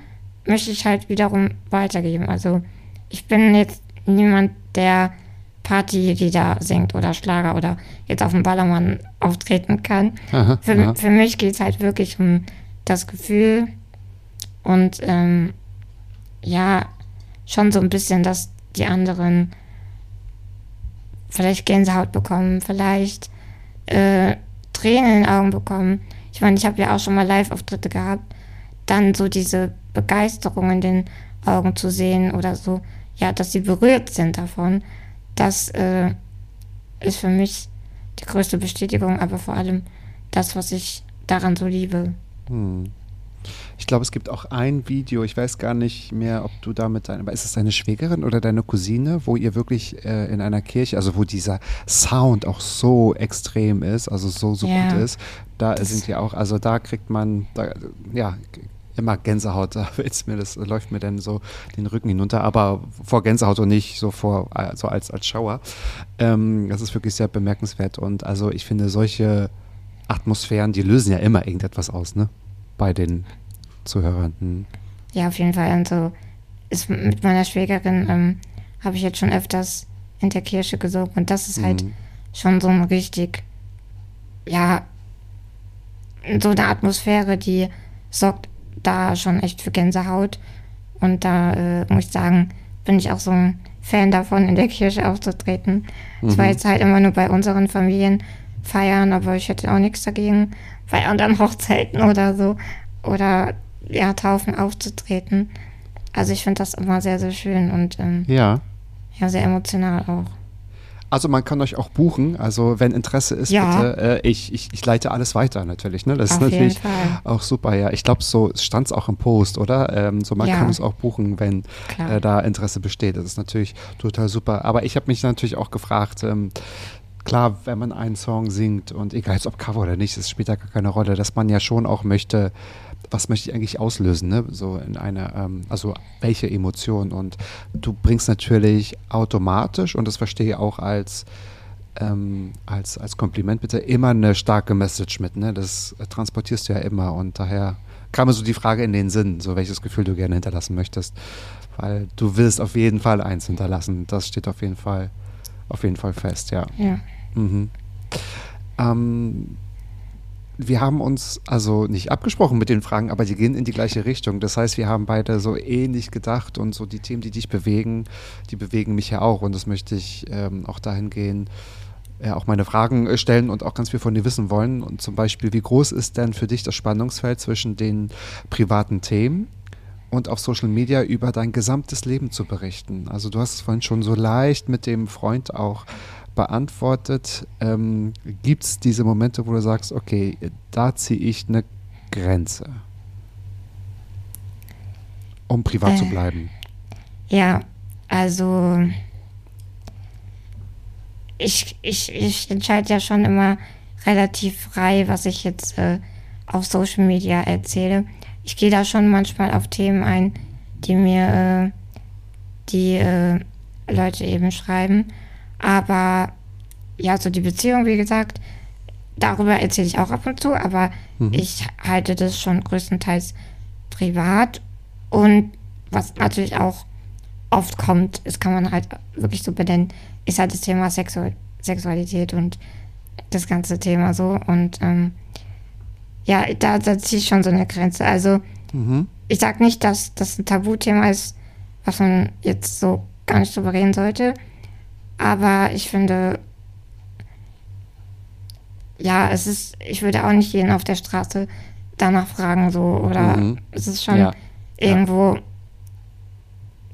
möchte ich halt wiederum weitergeben. Also ich bin jetzt niemand, der Partylieder singt oder Schlager oder jetzt auf dem Ballermann auftreten kann. Aha, Für, aha. für mich geht es halt wirklich um das Gefühl und ähm, ja, schon so ein bisschen, dass die anderen vielleicht Gänsehaut bekommen, vielleicht äh, Tränen in den Augen bekommen. Ich meine, ich habe ja auch schon mal Live-Auftritte gehabt. Dann so diese Begeisterung in den Augen zu sehen oder so, ja, dass sie berührt sind davon, das äh, ist für mich die größte Bestätigung, aber vor allem das, was ich daran so liebe. Hm. Ich glaube, es gibt auch ein Video, ich weiß gar nicht mehr, ob du da mit deiner, ist es deine Schwägerin oder deine Cousine, wo ihr wirklich äh, in einer Kirche, also wo dieser Sound auch so extrem ist, also so, so Ja. gut ist, da Das- sind ja auch, also da kriegt man, da, ja, immer Gänsehaut, da mir, das läuft mir dann so den Rücken hinunter, aber vor Gänsehaut und nicht so vor, also als, als Schauer. Ähm, das ist wirklich sehr bemerkenswert und also ich finde solche Atmosphären, die lösen ja immer irgendetwas aus, ne? Bei den Zuhörern. Hm. Ja, auf jeden Fall. Also ist mit meiner Schwägerin ähm, habe ich jetzt schon öfters in der Kirche gesungen und das ist halt Mhm. schon so ein richtig, ja, so eine Atmosphäre, die sorgt da schon echt für Gänsehaut. Und da äh, muss ich sagen, bin ich auch so ein Fan davon, in der Kirche aufzutreten. Es war jetzt halt immer nur bei unseren Familienfeiern, aber ich hätte auch nichts dagegen, bei anderen Hochzeiten oder so oder ja, Taufen aufzutreten. Also ich finde das immer sehr, sehr schön und ähm, Ja. ja, sehr emotional auch. Also man kann euch auch buchen. Also wenn Interesse ist, Ja. bitte. Äh, ich, ich, ich leite alles weiter natürlich. Ne? Das Auf ist natürlich auch super. Ja, ich glaube, so stand es auch im Post, oder? Ähm, so man Ja. kann es auch buchen, wenn äh, da Interesse besteht. Das ist natürlich total super. Aber ich habe mich natürlich auch gefragt. Ähm, Klar, wenn man einen Song singt und egal ob Cover oder nicht, das spielt da gar keine Rolle, dass man ja schon auch möchte, was möchte ich eigentlich auslösen, ne? So in einer, ähm, also welche Emotion. Und du bringst natürlich automatisch, und das verstehe ich auch als, ähm, als, als Kompliment bitte, immer eine starke Message mit, ne? Das transportierst du ja immer und daher kam mir so die Frage in den Sinn, so welches Gefühl du gerne hinterlassen möchtest. Weil du willst auf jeden Fall eins hinterlassen. Das steht auf jeden Fall, auf jeden Fall fest, ja. Ja. Mhm. Ähm, wir haben uns also nicht abgesprochen mit den Fragen, aber die gehen in die gleiche Richtung. Das heißt, wir haben beide so ähnlich gedacht und so die Themen, die dich bewegen, die bewegen mich ja auch. Und das möchte ich ähm, auch dahin gehen, äh, auch meine Fragen äh, stellen und auch ganz viel von dir wissen wollen. Und zum Beispiel, wie groß ist denn für dich das Spannungsfeld zwischen den privaten Themen und auf Social Media über dein gesamtes Leben zu berichten? Also du hast es vorhin schon so leicht mit dem Freund auch beantwortet. Ähm, Gibt es diese Momente, wo du sagst, okay, da ziehe ich eine Grenze, um privat zu Äh. bleiben? Ja, also ich, ich, ich entscheide ja schon immer relativ frei, was ich jetzt äh, auf Social Media erzähle. Ich gehe da schon manchmal auf Themen ein, die mir äh, die äh, Leute eben schreiben. Aber ja, so die Beziehung, wie gesagt, darüber erzähle ich auch ab und zu, aber ich halte das schon größtenteils privat. Und was natürlich auch oft kommt, das kann man halt wirklich so benennen, ist halt das Thema Sexu Sexualität und das ganze Thema so. Und ähm, ja, da, da ziehe ich schon so eine Grenze. Also Mhm. ich sage nicht, dass das ein Tabuthema ist, was man jetzt so gar nicht drüber reden sollte. Aber ich finde, ja, es ist, ich würde auch nicht jeden auf der Straße danach fragen, so, oder Mhm. es ist schon Ja. irgendwo,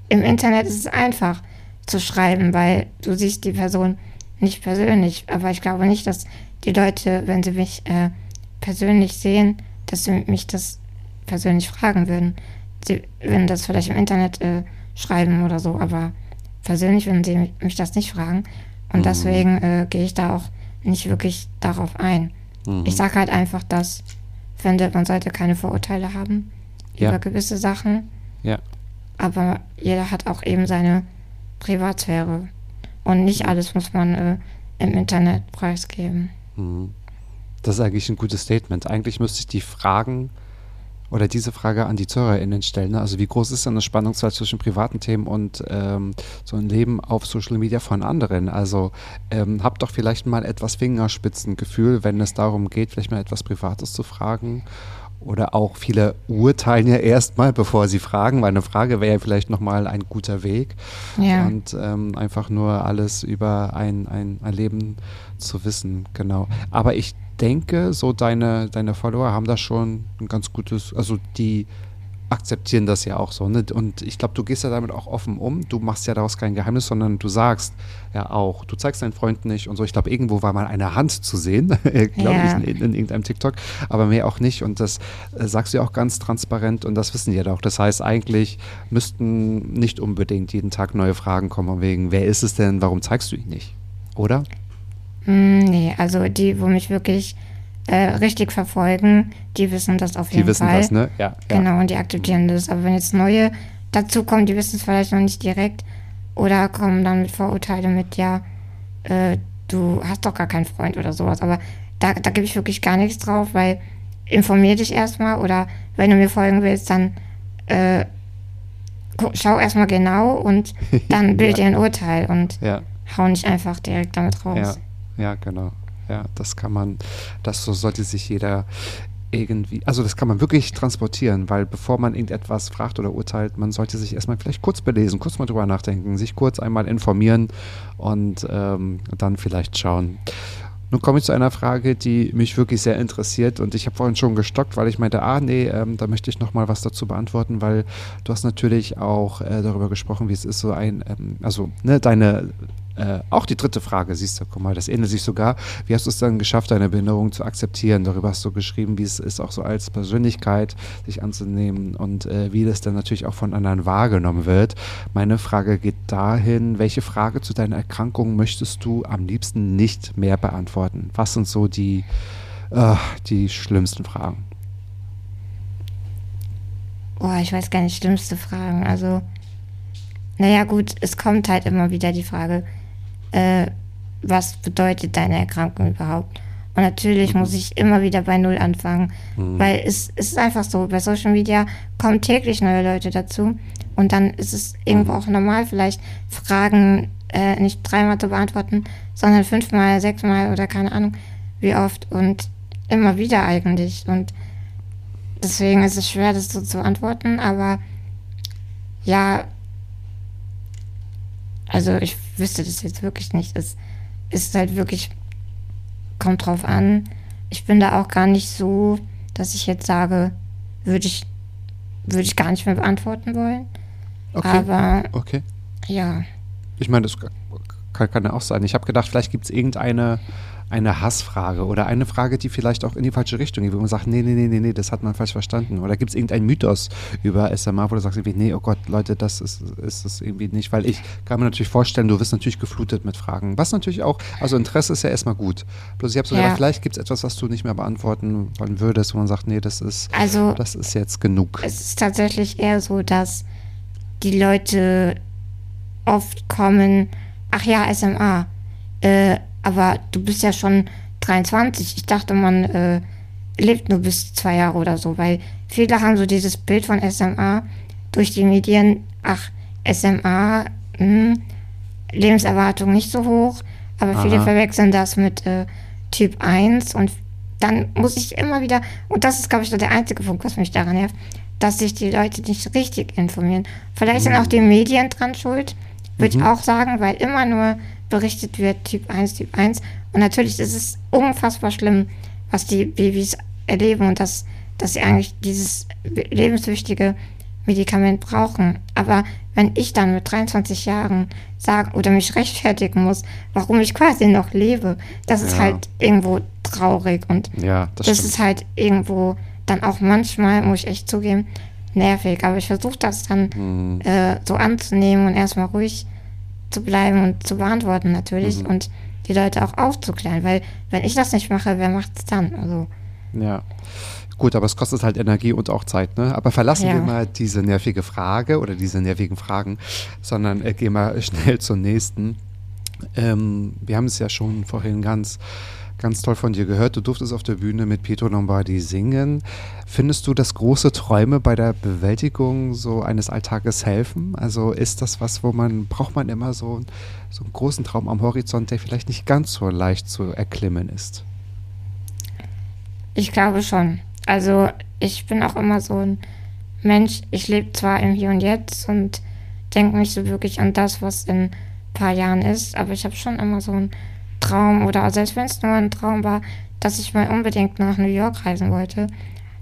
im Internet ist es einfach zu schreiben, weil du siehst die Person nicht persönlich. Aber ich glaube nicht, dass die Leute, wenn sie mich äh, persönlich sehen, dass sie mich das persönlich fragen würden. Sie würden das vielleicht im Internet äh, schreiben oder so, aber persönlich würden sie mich das nicht fragen. Und deswegen äh, gehe ich da auch nicht wirklich darauf ein. Ich sage halt einfach, dass ich finde, man sollte keine Vorurteile haben Ja. über gewisse Sachen, Ja. aber jeder hat auch eben seine Privatsphäre. Und nicht alles muss man äh, im Internet preisgeben. Das ist eigentlich ein gutes Statement. Eigentlich müsste ich die Fragen oder diese Frage an die ZuhörerInnen stellen. Ne? Also wie groß ist denn das Spannungsfeld zwischen privaten Themen und ähm, so ein Leben auf Social Media von anderen? Also ähm, habt doch vielleicht mal etwas Fingerspitzengefühl, wenn es darum geht, vielleicht mal etwas Privates zu fragen. Oder auch viele urteilen ja erstmal, bevor sie fragen, weil eine Frage wäre ja vielleicht nochmal ein guter Weg. Ja. Und ähm, einfach nur alles über ein, ein, ein Leben zu wissen, genau. Aber ich denke, so deine, deine Follower haben da schon ein ganz gutes, also die akzeptieren das ja auch so. Ne? Und ich glaube, du gehst ja damit auch offen um. Du machst ja daraus kein Geheimnis, sondern du sagst ja auch, du zeigst deinen Freund nicht und so. Ich glaube, irgendwo war mal eine Hand zu sehen, glaube Ja. ich, in, in irgendeinem TikTok, aber mehr auch nicht. Und das äh, sagst du ja auch ganz transparent und das wissen die ja auch. Das heißt, eigentlich müssten nicht unbedingt jeden Tag neue Fragen kommen, wegen, wer ist es denn, warum zeigst du ihn nicht? Oder? Hm, nee, also die, wo mich wirklich äh, richtig verfolgen, die wissen das auf Die jeden wissen Fall. das, ne? Ja. ja. Genau, und die akzeptieren das. Aber wenn jetzt neue dazukommen, die wissen es vielleicht noch nicht direkt oder kommen dann mit Vorurteilen mit, ja, äh, du hast doch gar keinen Freund oder sowas. Aber da, da gebe ich wirklich gar nichts drauf, weil informier dich erstmal oder wenn du mir folgen willst, dann äh, schau erstmal genau und dann bild dir ein Urteil und Ja. hau nicht einfach direkt damit raus. Ja, ja, genau. Ja, das kann man, das so sollte sich jeder irgendwie, also das kann man wirklich transportieren, weil bevor man irgendetwas fragt oder urteilt, man sollte sich erstmal vielleicht kurz belesen, kurz mal drüber nachdenken, sich kurz einmal informieren und ähm, dann vielleicht schauen. Nun komme ich zu einer Frage, die mich wirklich sehr interessiert und ich habe vorhin schon gestockt, weil ich meinte, ah nee, ähm, da möchte ich noch mal was dazu beantworten, weil du hast natürlich auch äh, darüber gesprochen, wie es ist, so ein, ähm, also ne, deine, äh, auch die dritte Frage, siehst du, guck mal, das ähnelt sich sogar. Wie hast du es dann geschafft, deine Behinderung zu akzeptieren? Darüber hast du geschrieben, wie es ist, auch so als Persönlichkeit sich anzunehmen und äh, wie das dann natürlich auch von anderen wahrgenommen wird. Meine Frage geht dahin, welche Frage zu deiner Erkrankung möchtest du am liebsten nicht mehr beantworten? Was sind so die, äh, die schlimmsten Fragen? Boah, ich weiß gar nicht, schlimmste Fragen. Also, naja, gut, es kommt halt immer wieder die Frage, äh, was bedeutet deine Erkrankung überhaupt? Und natürlich muss ich immer wieder bei Null anfangen, weil es, es ist einfach so, bei Social Media kommen täglich neue Leute dazu und dann ist es irgendwo auch normal, vielleicht Fragen äh, nicht dreimal zu beantworten, sondern fünfmal, sechsmal oder keine Ahnung wie oft und immer wieder eigentlich. Und Deswegen ist es schwer, das so zu antworten, aber ja, also ich wüsste das jetzt wirklich nicht. Es ist halt wirklich, kommt drauf an. Ich bin da auch gar nicht so, dass ich jetzt sage, würde ich, würde ich gar nicht mehr beantworten wollen. Okay. Aber okay. ja, Ich meine, das kann, kann ja auch sein. Ich habe gedacht, vielleicht gibt es irgendeine eine Hassfrage oder eine Frage, die vielleicht auch in die falsche Richtung geht, wo man sagt, nee, nee, nee, nee, das hat man falsch verstanden. Oder gibt es irgendeinen Mythos über SMA, wo du sagst irgendwie, nee, oh Gott, Leute, das ist, ist es irgendwie nicht. Weil ich kann mir natürlich vorstellen, du wirst natürlich geflutet mit Fragen. Was natürlich auch, also Interesse ist ja erstmal gut. Bloß ich habe so Ja. gedacht, vielleicht gibt es etwas, was du nicht mehr beantworten wollen würdest, wo man sagt, nee, das ist, also das ist jetzt genug. es ist tatsächlich eher so, dass die Leute oft kommen, ach ja, SMA, äh, aber du bist ja schon 23. Ich dachte, man äh, lebt nur bis zwei Jahre oder so, weil viele haben so dieses Bild von SMA durch die Medien, ach, SMA, hm, Lebenserwartung nicht so hoch, aber viele Aha. verwechseln das mit äh, Typ 1 und dann muss ich immer wieder, und das ist, glaube ich, so der einzige Punkt, was mich daran nervt, dass sich die Leute nicht richtig informieren. Vielleicht sind auch die Medien dran schuld, würde ich auch sagen, weil immer nur berichtet wird, Typ 1, Typ 1. Und natürlich ist es unfassbar schlimm, was die Babys erleben und dass, dass sie eigentlich dieses lebenswichtige Medikament brauchen. Aber wenn ich dann mit 23 Jahren sagen oder mich rechtfertigen muss, warum ich quasi noch lebe, das ist Ja. halt irgendwo traurig und Ja, das, das, ist halt irgendwo dann auch manchmal, muss ich echt zugeben, nervig. Aber ich versuche das dann Mhm. äh, so anzunehmen und erstmal ruhig zu bleiben und zu beantworten natürlich Mhm. und die Leute auch aufzuklären. Weil wenn ich das nicht mache, wer macht es dann? Also Ja. Gut, aber es kostet halt Energie und auch Zeit, ne? Aber verlassen Ja. wir mal diese nervige Frage oder diese nervigen Fragen, sondern äh, gehen mal schnell zur nächsten. Ähm, wir haben es ja schon vorhin ganz, ganz toll von dir gehört. Du durftest auf der Bühne mit Pietro Lombardi singen. Findest du, dass große Träume bei der Bewältigung so eines Alltages helfen? Also ist das was, wo man, braucht man immer so, so einen großen Traum am Horizont, der vielleicht nicht ganz so leicht zu erklimmen ist? ich glaube schon. Also ich bin auch immer so ein Mensch, ich lebe zwar im Hier und Jetzt und denke nicht so wirklich an das, was in ein paar Jahren ist, aber ich habe schon immer so einen Traum oder selbst wenn es nur ein Traum war, dass ich mal unbedingt nach New York reisen wollte.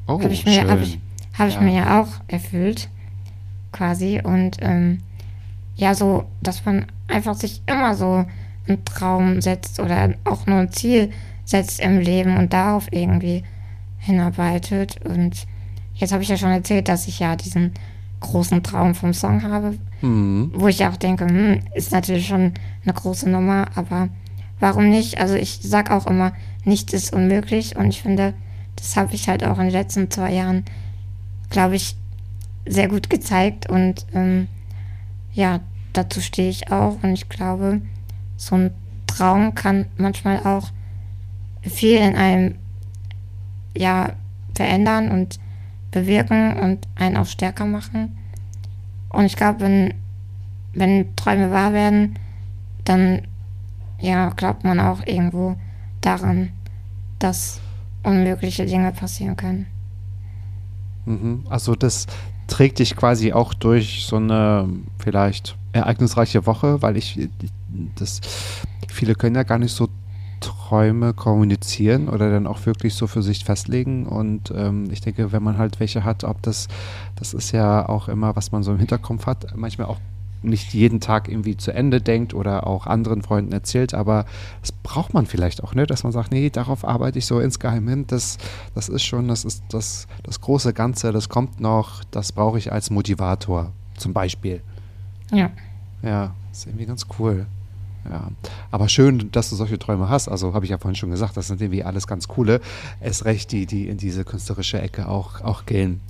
Oh, habe ich, mir- hab ich, habe ich Ja. mir ja auch erfüllt, quasi. Und ähm, ja, so, dass man einfach sich immer so einen Traum setzt oder auch nur ein Ziel setzt im Leben und darauf irgendwie hinarbeitet. Und jetzt habe ich ja schon erzählt, dass ich ja diesen großen Traum vom Song habe, Mhm. wo ich auch denke, hm, ist natürlich schon eine große Nummer, aber warum nicht? Also ich sag auch immer, nichts ist unmöglich und ich finde, das habe ich halt auch in den letzten zwei Jahren, glaube ich, sehr gut gezeigt und ähm, ja, dazu stehe ich auch und ich glaube, so ein Traum kann manchmal auch viel in einem ja verändern und bewirken und einen auch stärker machen. Und ich glaube, wenn, wenn Träume wahr werden, dann ja, glaubt man auch irgendwo daran, dass unmögliche Dinge passieren können. Mhm. Also das trägt dich quasi auch durch so eine vielleicht ereignisreiche Woche, weil ich das viele können ja gar nicht so Träume kommunizieren oder dann auch wirklich so für sich festlegen und ähm, ich denke, wenn man halt welche hat, ob das das ist ja auch immer, was man so im Hinterkopf hat, manchmal auch nicht jeden Tag irgendwie zu Ende denkt oder auch anderen Freunden erzählt, aber das braucht man vielleicht auch, ne? dass man sagt, nee, darauf arbeite ich so insgeheim hin, das, das ist schon, das ist das, das große Ganze, das kommt noch, das brauche ich als Motivator zum Beispiel. Ja. Ja, ist irgendwie ganz cool. Ja, aber schön, dass du solche Träume hast. Also habe ich ja vorhin schon gesagt, das sind irgendwie alles ganz coole. Erst recht, die, die in diese künstlerische Ecke auch, auch gehen.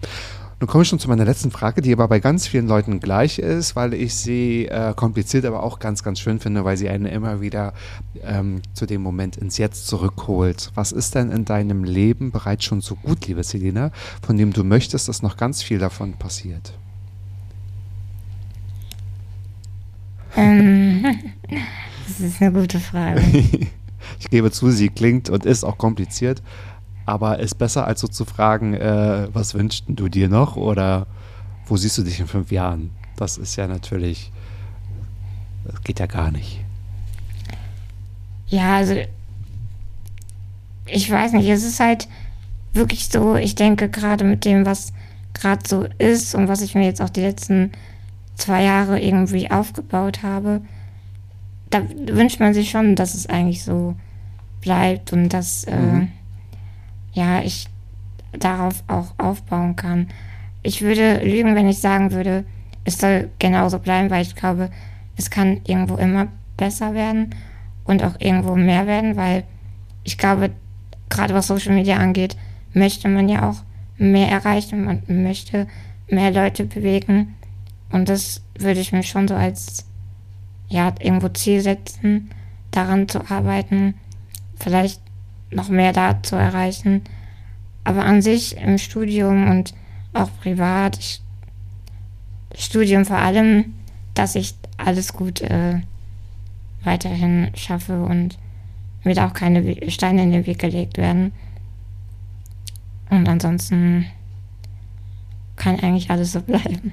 Nun komme ich schon zu meiner letzten Frage, die aber bei ganz vielen Leuten gleich ist, weil ich sie äh, kompliziert, aber auch ganz, ganz schön finde, weil sie einen immer wieder ähm, zu dem Moment ins Jetzt zurückholt. Was ist denn in deinem Leben bereits schon so gut, liebe Selina, von dem du möchtest, dass noch ganz viel davon passiert? Ähm, das ist eine gute Frage. Ich gebe zu, sie klingt und ist auch kompliziert, aber ist besser als so zu fragen, äh, was wünschst du dir noch oder wo siehst du dich in fünf Jahren? Das ist ja natürlich, das geht ja gar nicht. Ja, also ich weiß nicht, es ist halt wirklich so, ich denke gerade mit dem, was gerade so ist und was ich mir jetzt auch die letzten zwei Jahre irgendwie aufgebaut habe, da wünscht man sich schon, dass es eigentlich so bleibt und dass Mhm. Ja ich darauf auch aufbauen kann. Ich würde lügen, wenn ich sagen würde, es soll genauso bleiben, weil ich glaube, es kann irgendwo immer besser werden und auch irgendwo mehr werden, weil ich glaube, gerade was Social Media angeht, möchte man ja auch mehr erreichen, man möchte mehr Leute bewegen und das würde ich mir schon so als ja irgendwo Ziel setzen, daran zu arbeiten, vielleicht noch mehr da zu erreichen. Aber an sich im Studium und auch privat, ich, Studium vor allem, dass ich alles gut äh, weiterhin schaffe und mir da auch keine Steine in den Weg gelegt werden. Und ansonsten kann eigentlich alles so bleiben.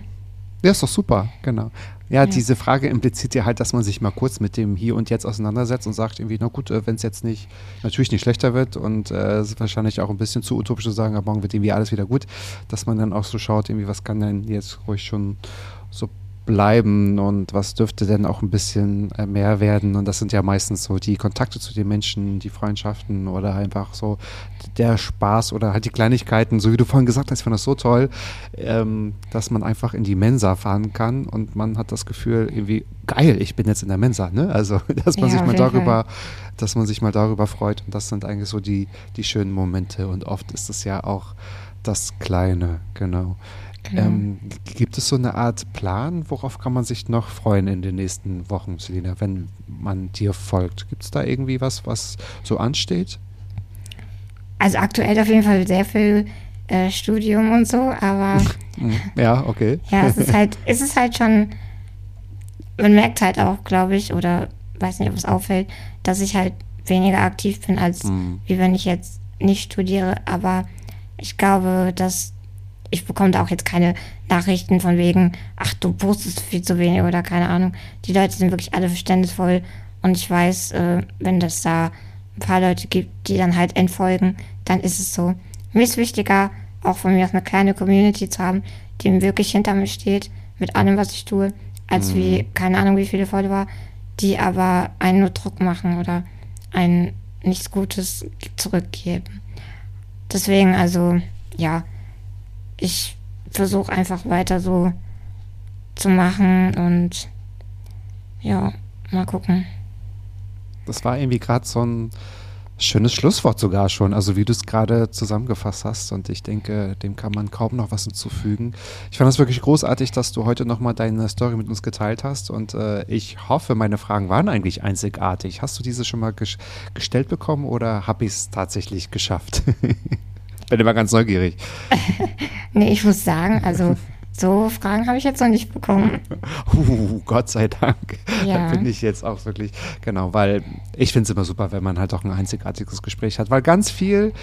Ja, ist doch super, genau. Ja, Ja. diese Frage impliziert ja halt, dass man sich mal kurz mit dem Hier und Jetzt auseinandersetzt und sagt irgendwie, na gut, wenn es jetzt nicht, natürlich nicht schlechter wird und äh, es ist wahrscheinlich auch ein bisschen zu utopisch zu sagen, aber morgen wird irgendwie alles wieder gut, dass man dann auch so schaut, irgendwie, was kann denn jetzt ruhig schon so bleiben und was dürfte denn auch ein bisschen äh, mehr werden? Und das sind ja meistens so die Kontakte zu den Menschen, die Freundschaften oder einfach so der Spaß oder halt die Kleinigkeiten, so wie du vorhin gesagt hast, ich fand das so toll, ähm, dass man einfach in die Mensa fahren kann und man hat das Gefühl irgendwie geil, ich bin jetzt in der Mensa, ne? Also, dass man Ja, sich mal darüber, dass man sich mal darüber freut. Und das sind eigentlich so die die schönen Momente. Und oft ist es ja auch das Kleine, genau. Genau. Ähm, gibt es so eine Art Plan, worauf kann man sich noch freuen in den nächsten Wochen, Selina, wenn man dir folgt? Gibt es da irgendwie was, was so ansteht? Also aktuell auf jeden Fall sehr viel äh, Studium und so, aber Mhm. Ja, okay. ja, es ist halt, es ist halt schon, man merkt halt auch, glaube ich, oder weiß nicht, ob es auffällt, dass ich halt weniger aktiv bin, als Mhm. wie wenn ich jetzt nicht studiere. Aber ich glaube, dass ich bekomme da auch jetzt keine Nachrichten von wegen, ach, du postest viel zu wenig oder keine Ahnung. Die Leute sind wirklich alle verständnisvoll und ich weiß, äh, wenn das da ein paar Leute gibt, die dann halt entfolgen, dann ist es so. Mir ist wichtiger, auch von mir aus eine kleine Community zu haben, die wirklich hinter mir steht, mit allem, was ich tue, als Mhm. wie, keine Ahnung, wie viele Follower, die aber einen nur Druck machen oder einen nichts Gutes zurückgeben. Deswegen, also, ja, ich versuche einfach weiter so zu machen und ja, mal gucken. Das war irgendwie gerade so ein schönes Schlusswort sogar schon, also wie du es gerade zusammengefasst hast. Und ich denke, dem kann man kaum noch was hinzufügen. Ich fand es wirklich großartig, dass du heute nochmal deine Story mit uns geteilt hast. Und äh, ich hoffe, meine Fragen waren eigentlich einzigartig. Hast du diese schon mal ges gestellt bekommen oder habe ich es tatsächlich geschafft? Bin immer ganz neugierig. Nee, ich muss sagen, also so Fragen habe ich jetzt noch nicht bekommen. Uh, Gott sei Dank. Ja. Da bin ich jetzt auch wirklich, genau, weil ich finde es immer super, wenn man halt auch ein einzigartiges Gespräch hat, weil ganz viel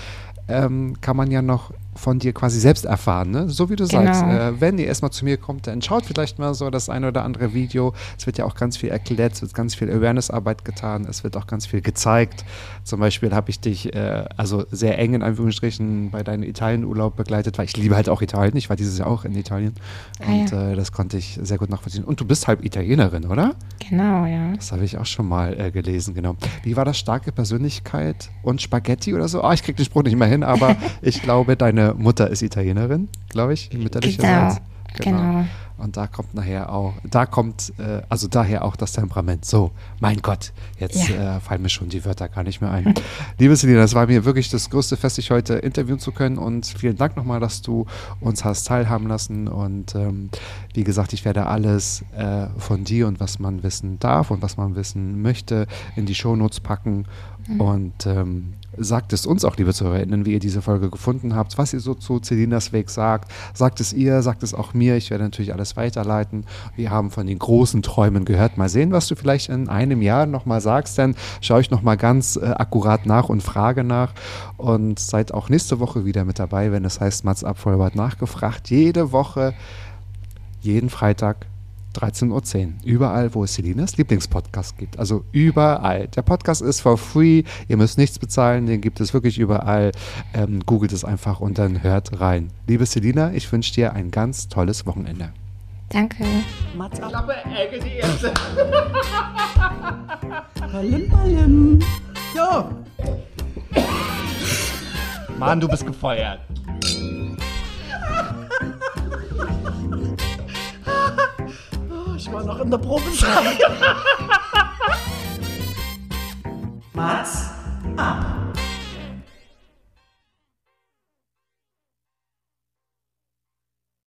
ähm, kann man ja noch von dir quasi selbst erfahren, ne? So wie du Genau. sagst, äh, wenn ihr erstmal zu mir kommt, dann schaut vielleicht mal so das eine oder andere Video. Es wird ja auch ganz viel erklärt, es wird ganz viel Awareness-Arbeit getan, es wird auch ganz viel gezeigt. Zum Beispiel habe ich dich äh, also sehr eng in Anführungsstrichen bei deinem Italien-Urlaub begleitet, weil ich liebe halt auch Italien. Ich war dieses Jahr auch in Italien Ah, und ja. äh, das konnte ich sehr gut nachvollziehen. Und du bist halb Italienerin, oder? Genau, ja. Das habe ich auch schon mal äh, gelesen, genau. Wie war das starke Persönlichkeit und Spaghetti oder so? Ah, ich krieg den Spruch nicht mehr hin, aber ich glaube, deine Mutter ist Italienerin, glaube ich, mütterlicherseits. Genau. Und da kommt nachher auch, da kommt, äh, also daher auch das Temperament. So, mein Gott, jetzt Ja. äh, fallen mir schon die Wörter gar nicht mehr ein. Liebe Selina, das war mir wirklich das größte Fest, dich heute interviewen zu können. Und vielen Dank nochmal, dass du uns hast teilhaben lassen. Und ähm, wie gesagt, ich werde alles äh, von dir und was man wissen darf und was man wissen möchte, in die Shownotes packen. Und ähm, sagt es uns auch, liebe ZuhörerInnen, wie ihr diese Folge gefunden habt, was ihr so zu Celinas Weg sagt. Sagt es ihr, sagt es auch mir. Ich werde natürlich alles weiterleiten. Wir haben von den großen Träumen gehört. Mal sehen, was du vielleicht in einem Jahr nochmal sagst. Dann schaue ich nochmal ganz äh, akkurat nach und frage nach. Und seid auch nächste Woche wieder mit dabei, wenn es heißt Mats Abvollbart nachgefragt. Jede Woche, jeden Freitag 13.10 Uhr. Überall, wo es Selinas Lieblingspodcast gibt. Also überall. Der Podcast ist for free. Ihr müsst nichts bezahlen. Den gibt es wirklich überall. Ähm, googelt es einfach und dann hört rein. Liebe Selina, ich wünsche dir ein ganz tolles Wochenende. Danke. Mats ab. Palim, palim. Jo. Mann, du bist gefeuert. Ich war noch in der Probezeit. Mats ab.